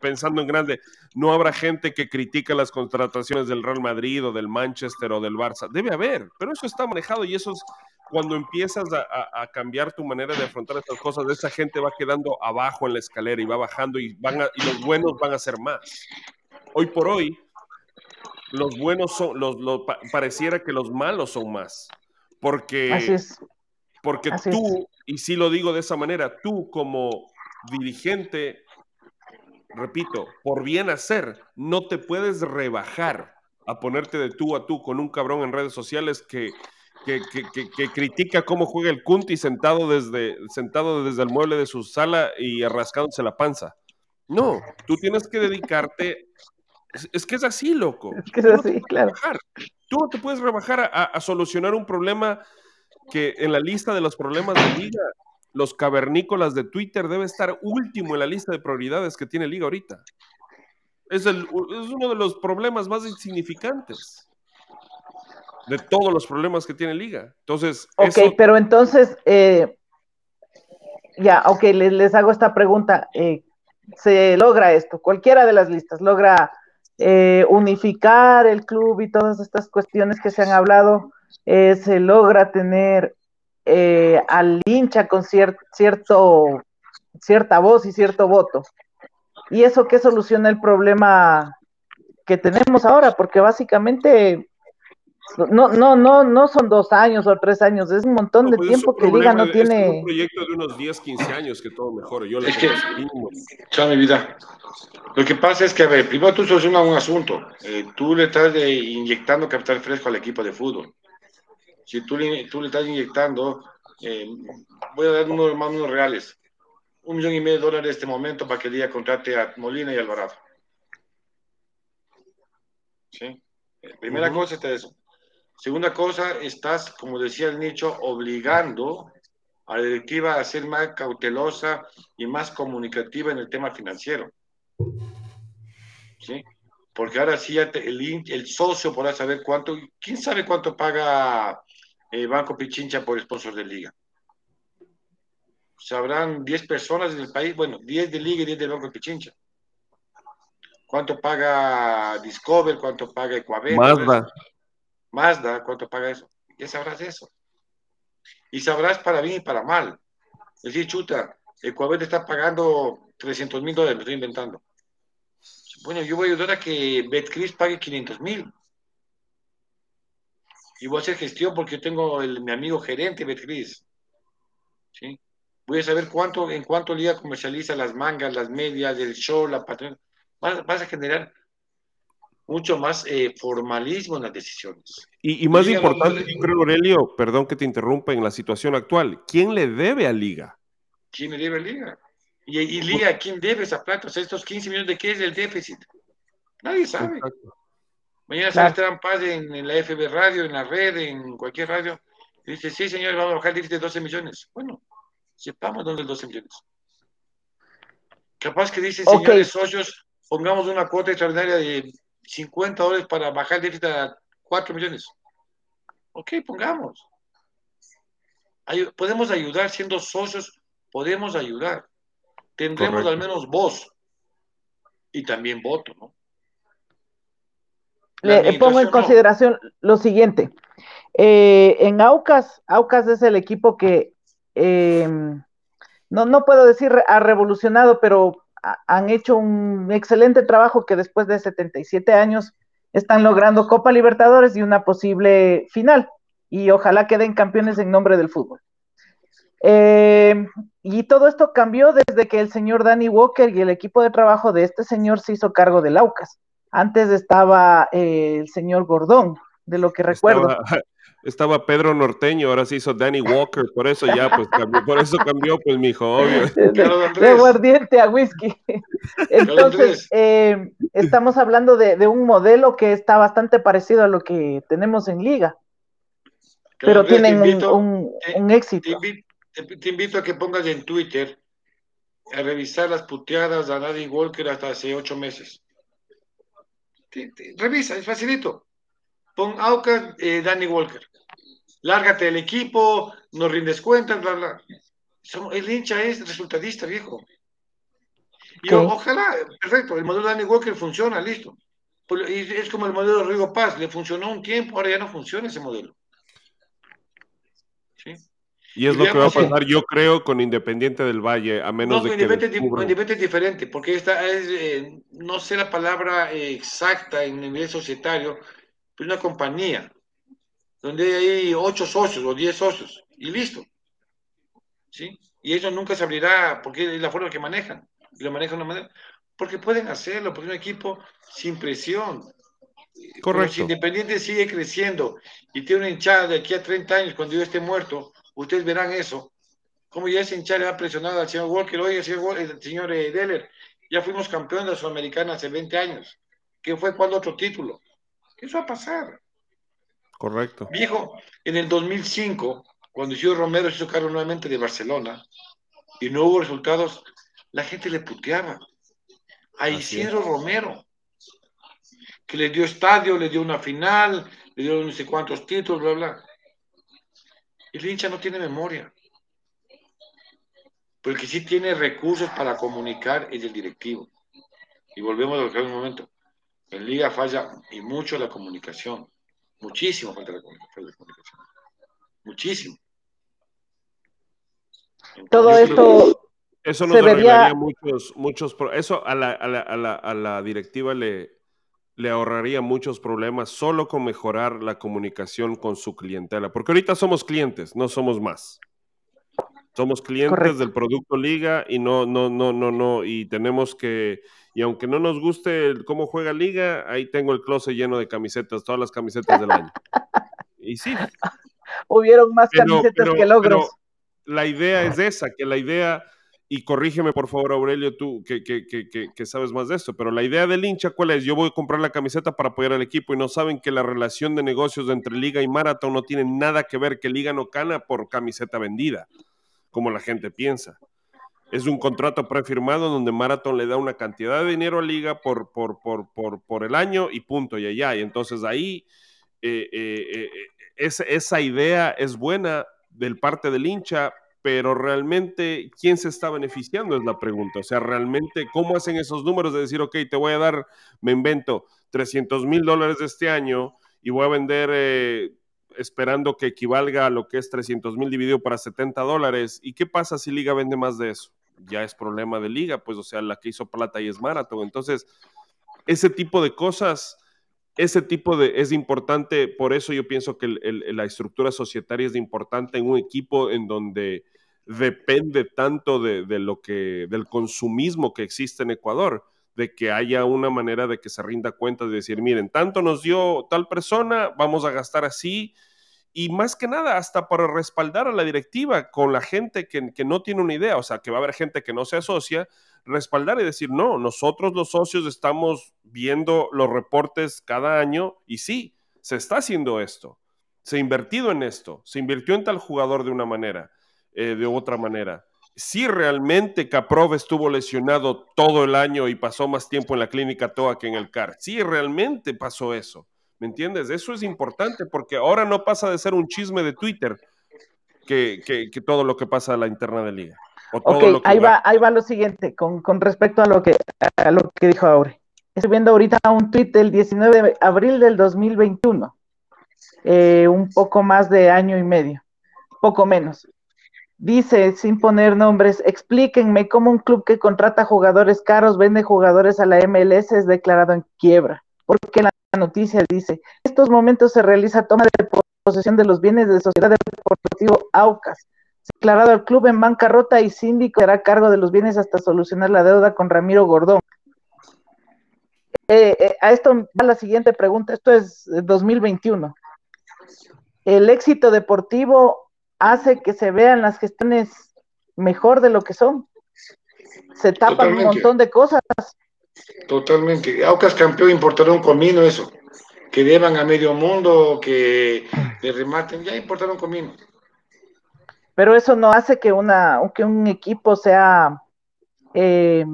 pensando en grande, no habrá gente que critica las contrataciones del Real Madrid o del Manchester o del Barça. Debe haber, pero eso está manejado y eso es cuando empiezas a, cambiar tu manera de afrontar estas cosas, esa gente va quedando abajo en la escalera y va bajando y, van y los buenos van a ser más. Hoy por hoy, los buenos son, los, pareciera que los malos son más. Porque, porque tú, y si lo digo de esa manera, tú como dirigente, repito, por bien hacer, no te puedes rebajar a ponerte de tú a tú con un cabrón en redes sociales que, que, que, critica cómo juega el Kunti sentado desde, sentado desde el mueble de su sala y arrascándose la panza. No, tú tienes que dedicarte es, que es así, loco. Es que es así, claro. Tú no te puedes rebajar a, solucionar un problema que en la lista de los problemas de liga, los cavernícolas de Twitter debe estar último en la lista de prioridades que tiene liga ahorita. Es, el, es uno de los problemas más insignificantes de todos los problemas que tiene liga. Entonces, ok, pero entonces, eh, ya, ok, les, les, hago esta pregunta. Eh, se logra esto, cualquiera de las listas logra eh, unificar el club y todas estas cuestiones que se han hablado, se logra tener eh, al hincha con cierto, cierta voz y cierto voto. ¿Y eso qué soluciona el problema que tenemos ahora? Porque básicamente no, no, no, no son dos años o tres años, es un montón de pues tiempo que Liga no tiene. Es un proyecto de unos 10, 15 años que todo mejore. Yo le es que, chao, mi vida. Lo que pasa es que, a ver, primero tú solucionas un asunto. Eh, tú le estás inyectando capital fresco al equipo de fútbol. Si tú le, tú le estás inyectando, eh, voy a dar unos más unos reales. Un millón y medio de dólares en este momento para que Liga contrate a Molina y Alvarado. ¿Sí? Eh, primera cosa es eso. Segunda cosa, estás, como decía el nicho, obligando a la directiva a ser más cautelosa y más comunicativa en el tema financiero. ¿Sí? Porque ahora sí el, el, socio podrá saber cuánto, quién sabe cuánto paga el eh, Banco Pichincha por sponsor de liga. Sabrán 10 personas en el país, bueno, 10 de liga y 10 del Banco Pichincha. ¿Cuánto paga Discover? ¿Cuánto paga Ecuador? Mazda. Mazda, ¿cuánto paga eso? Ya sabrás eso. Y sabrás para bien y para mal. Es decir, chuta, Ecuador está pagando 300 mil dólares, me estoy inventando. Bueno, yo voy a ayudar a que Betcris pague 500 mil. Y voy a hacer gestión porque yo tengo el, mi amigo gerente Betcris. ¿Sí? Voy a saber cuánto, en cuánto día comercializa las mangas, las medias, el show, la patrona. Vas, a generar mucho más eh, formalismo en las decisiones. Y, más importante, yo creo, Aurelio, perdón que te interrumpa en la situación actual, ¿quién le debe a Liga? ¿Quién le debe a Liga? Y, y Liga, ¿quién debe esa plata? O sea, estos 15 millones de qué es el déficit. Nadie sabe. Mañana se Esteban Paz en, en, la FB Radio, en la red, en cualquier radio. Y dice, sí, señor, vamos a bajar el déficit de 12 millones. Bueno, sepamos dónde es 12 millones. Capaz que dicen, señores socios, pongamos una cuota extraordinaria de 50 dólares para bajar el déficit a 4 millones. Ok, pongamos. podemos ayudar siendo socios podemos ayudar. Tendremos al menos voz y también voto, ¿no? Le pongo en consideración lo siguiente. Eh, en Aucas, Aucas es el equipo que, eh, no, no puedo decir ha revolucionado, pero han hecho un excelente trabajo que después de 77 años están logrando Copa Libertadores y una posible final. Y ojalá queden campeones en nombre del fútbol. Eh, y todo esto cambió desde que el señor Danny Walker y el equipo de trabajo de este señor se hizo cargo del Aucas. Antes estaba eh, el señor Gordón, de lo que recuerdo. Estaba, Pedro Norteño, ahora se hizo Danny Walker, por eso ya, pues cambió, por eso cambió, pues mi hijo, obvio. De, aguardiente a whisky. Entonces, eh, estamos hablando de, un modelo que está bastante parecido a lo que tenemos en Liga, pero tienen un, un, éxito. Te, invito a que pongas en Twitter a revisar las puteadas de Danny Walker hasta hace ocho meses revisa, es facilito. Pon Aucas, eh, Danny Walker. Lárgate del equipo, no rindes cuentas, bla, bla. el hincha es resultadista, viejo. Y ojalá, perfecto, el modelo de Danny Walker funciona, listo. Pues, es como el modelo de Rigo Paz, le funcionó un tiempo, ahora ya no funciona ese modelo. Y es lo que va a pasar, yo creo, con Independiente del Valle, a menos de que. Independiente es diferente, porque esta es, eh, no sé la palabra exacta en nivel societario, pero una compañía donde hay ocho socios o diez socios y listo. ¿Sí? Y eso nunca se abrirá porque es la forma que manejan. Y lo manejan de una manera. Porque pueden hacerlo, porque es un equipo sin presión. Correcto. si Independiente sigue creciendo y tiene una hinchada de aquí a 30 años, cuando yo esté muerto, ustedes verán eso. Como ya ese hincha le ha presionado al señor Walker, oye, señor, el señor eh, Deller, ya fuimos campeones de la Sudamericana hace 20 años. ¿Qué fue cuando otro título? Eso va a pasar. Correcto. Viejo, en el 2005, cuando Isidro Romero se hizo cargo nuevamente de Barcelona y no hubo resultados, la gente le puteaba a Isidro Romero, que le dio estadio, le dio una final, le dio no sé cuántos títulos, bla, bla. El hincha no tiene memoria. Porque sí tiene recursos para comunicar es el directivo. Y volvemos a lo que un momento. En Liga falla y mucho la comunicación. Muchísimo falta la comunicación. Muchísimo. Todo esto. Eso nos arreglaría muchos, muchos. Eso a la, a la, a la, a la directiva le, le ahorraría muchos problemas solo con mejorar la comunicación con su clientela, porque ahorita somos clientes, no somos más. Somos clientes del producto Liga y no, no, no, no, no, y tenemos que, y aunque no nos guste cómo juega Liga, ahí tengo el closet lleno de camisetas, todas las camisetas del año. Y sí. Hubieron más camisetas que logros. la idea es esa, que la idea y corrígeme por favor, Aurelio, tú que, que, que, que, sabes más de esto, pero la idea del hincha, ¿cuál es? Yo voy a comprar la camiseta para apoyar al equipo y no saben que la relación de negocios entre Liga y Maratón no tiene nada que ver que Liga no cana por camiseta vendida, como la gente piensa. Es un contrato prefirmado donde Marathon le da una cantidad de dinero a Liga por, por, por, por, por el año y punto, y allá. Y entonces ahí eh, eh, eh, esa, esa idea es buena del parte del hincha, pero realmente, ¿quién se está beneficiando? Es la pregunta. O sea, realmente, ¿cómo hacen esos números de decir, ok, te voy a dar, me invento, 300 mil dólares este año y voy a vender eh, esperando que equivalga a lo que es 300 mil dividido para 70 dólares? ¿Y qué pasa si Liga vende más de eso? Ya es problema de Liga, pues, o sea, la que hizo plata y es Marathon. Entonces, ese tipo de cosas ese tipo de es importante, por eso yo pienso que la estructura societaria es importante en un equipo en donde depende tanto de, lo que, del consumismo que existe en Ecuador, de que haya una manera de que se rinda cuenta de decir, miren, tanto nos dio tal persona, vamos a gastar así, y más que nada hasta para respaldar a la directiva con la gente que, que no tiene una idea, o sea, que va a haber gente que no se asocia, respaldar y decir, no, nosotros los socios estamos viendo los reportes cada año y sí, se está haciendo esto, se ha invertido en esto, se invirtió en tal jugador de una manera, eh, de otra manera. Si realmente Caprov estuvo lesionado todo el año y pasó más tiempo en la clínica TOA que en el CAR. Si realmente pasó eso. ¿Me entiendes? Eso es importante porque ahora no pasa de ser un chisme de Twitter que, que todo lo que pasa a la interna de liga. Ok, ahí va, ahí va lo siguiente, con, respecto a lo que a lo que dijo Aure. Estoy viendo ahorita un tweet del 19 de abril del 2021, eh, un poco más de año y medio, poco menos. Dice, sin poner nombres, explíquenme cómo un club que contrata jugadores caros vende jugadores a la MLS es declarado en quiebra. Porque la noticia dice, en estos momentos se realiza toma de posesión de los bienes de Sociedad Deportivo Aucas. Declarado el club en bancarrota y síndico será cargo de los bienes hasta solucionar la deuda con Ramiro Gordón. Eh, eh, a esto va la siguiente pregunta, esto es 2021. ¿El éxito deportivo hace que se vean las gestiones mejor de lo que son. Se tapan un montón de cosas. Totalmente. Aucas campeón importaron comino eso. Que llevan a medio mundo, que le rematen, ya importaron comino. Pero eso no hace que una, que un equipo sea eh,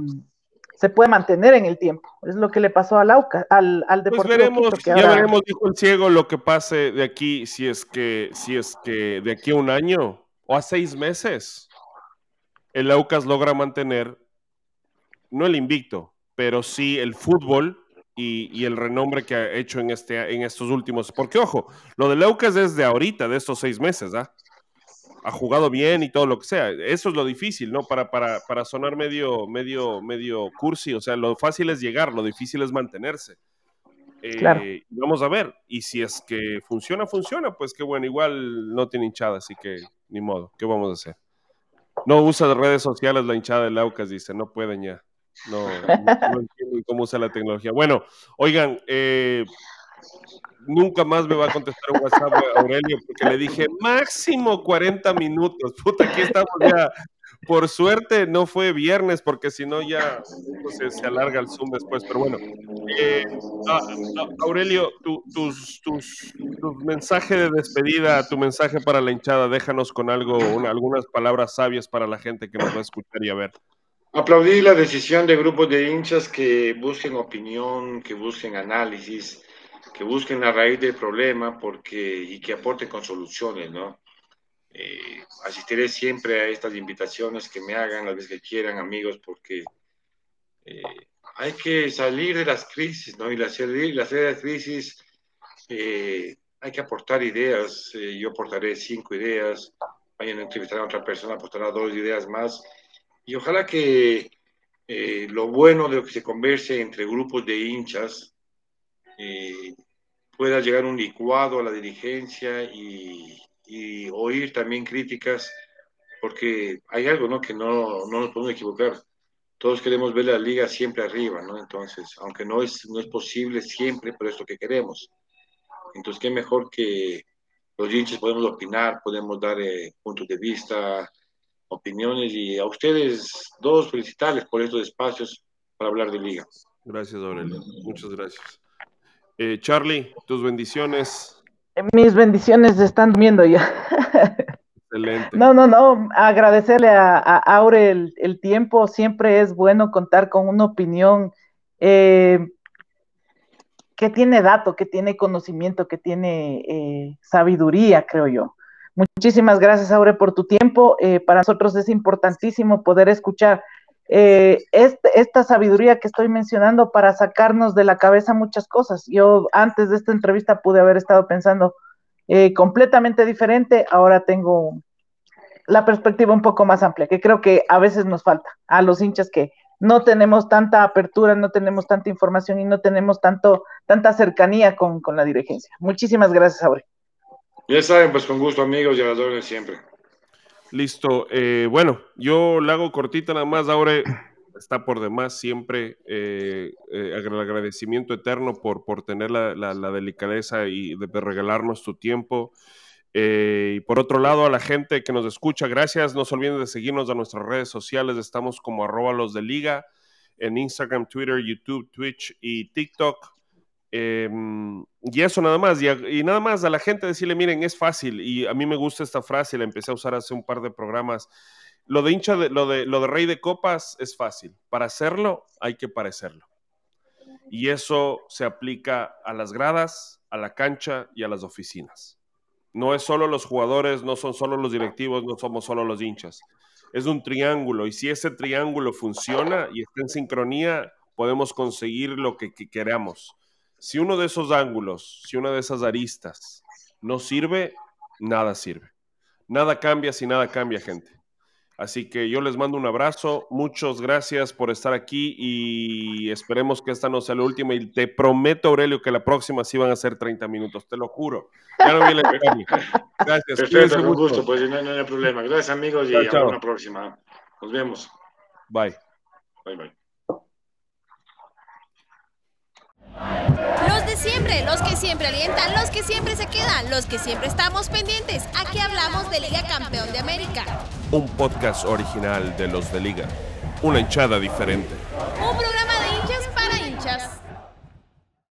se puede mantener en el tiempo. Es lo que le pasó al Auca, al, al pues Deportivo. Pues veremos, ya veremos, dijo el ciego, lo que pase de aquí, si es que, si es que de aquí a un año o a seis meses, el Aucas logra mantener, no el invicto, pero sí el fútbol y, y, el renombre que ha hecho en, este, en estos últimos. Porque, ojo, lo del Aucas es de ahorita, de estos seis meses, ¿ah? Ha jugado bien y todo lo que sea. Eso es lo difícil, ¿no? Para, para, para sonar medio, medio, medio cursi. O sea, lo fácil es llegar, lo difícil es mantenerse. claro. Eh, vamos a ver. Y si es que funciona, funciona, pues qué bueno. Igual no tiene hinchada, así que ni modo. ¿Qué vamos a hacer? No usa redes sociales la hinchada de Laucas, dice. No pueden ya. No, no, entienden cómo usa la tecnología. Bueno, oigan, eh, nunca más me va a contestar un WhatsApp Aurelio porque le dije máximo 40 minutos. Puta, aquí estamos ya. Por suerte no fue viernes porque si no ya se alarga el Zoom después. Pero bueno, eh, Aurelio, tu, tus, tus, mensaje de despedida, tu mensaje para la hinchada, déjanos con algo, algunas palabras sabias para la gente que nos va a escuchar y a ver. Aplaudí la decisión de grupos de hinchas que busquen opinión, que busquen análisis que busquen la raíz del problema porque, y que aporten con soluciones, ¿no? Eh, asistiré siempre a estas invitaciones que me hagan las veces que quieran, amigos, porque eh, hay que salir de las crisis, ¿no? Y la salir, la de las crisis eh, hay que aportar ideas. yo aportaré cinco ideas, vayan a entrevistar a otra persona, aportará dos ideas más. Y ojalá que lo bueno de lo que se converse entre grupos de hinchas eh, pueda llegar un licuado a la dirigencia y, oír también críticas, porque hay algo ¿no? que no, no nos podemos equivocar. Todos queremos ver la liga siempre arriba, ¿no? Entonces, aunque no es, no es posible siempre, pero es lo que queremos. Entonces, qué mejor que los hinchas podemos opinar, podemos dar eh, puntos de vista, opiniones y a ustedes dos felicitarles por estos espacios para hablar de liga. Gracias, Aurelio. Muchas gracias. Eh, Charlie, tus bendiciones. Mis bendiciones están viendo ya. Excelente. No, no, no. Agradecerle a, Aure el, tiempo. Siempre es bueno contar con una opinión eh, que tiene dato, que tiene conocimiento, que tiene eh, sabiduría, creo yo. Muchísimas gracias, Aure, por tu tiempo. para nosotros es importantísimo poder escuchar eh, esta sabiduría que estoy mencionando para sacarnos de la cabeza muchas cosas. Yo antes de esta entrevista pude haber estado pensando eh, completamente diferente, ahora tengo la perspectiva un poco más amplia, que creo que a veces nos falta a los hinchas que no tenemos tanta apertura, no tenemos tanta información y no tenemos tanto, tanta cercanía con, la dirigencia. Muchísimas gracias, Aure. Ya saben, pues con gusto, amigos y a siempre. Listo. Eh, bueno, yo la hago cortita nada más. Ahora está por demás siempre eh, eh, el agradecimiento eterno por, por tener la, delicadeza y de, regalarnos tu tiempo. y por otro lado, a la gente que nos escucha, gracias. No se olviden de seguirnos a nuestras redes sociales. Estamos como arroba los de liga en Instagram, Twitter, YouTube, Twitch y TikTok. Em, y eso nada más, y, nada más a la gente decirle, miren, es fácil, y a mí me gusta esta frase, la empecé a usar hace un par de programas. Lo de hincha, de, lo, de, lo de rey de copas es fácil, para hacerlo hay que parecerlo. Y eso se aplica a las gradas, a la cancha y a las oficinas. No es solo los jugadores, no son solo los directivos, no somos solo los hinchas. es un triángulo y si ese triángulo funciona y está en sincronía, podemos conseguir lo que, que queramos. Si uno de esos ángulos, si una de esas aristas no sirve, nada sirve. Nada cambia si nada cambia, gente. Así que yo les mando un abrazo, muchas gracias por estar aquí y esperemos que esta no sea la última y te prometo, Aurelio, que la próxima sí van a ser 30 minutos, te lo juro. Ya no viene Gracias. Perfecto, con gusto, pues no, hay problema. Gracias amigos y hasta la próxima. Nos vemos. Bye. Bye, bye. Los de siempre, los que siempre alientan, los que siempre se quedan, los que siempre estamos pendientes. Aquí hablamos de Liga Campeón de América. Un podcast original de los de Liga. Una hinchada diferente.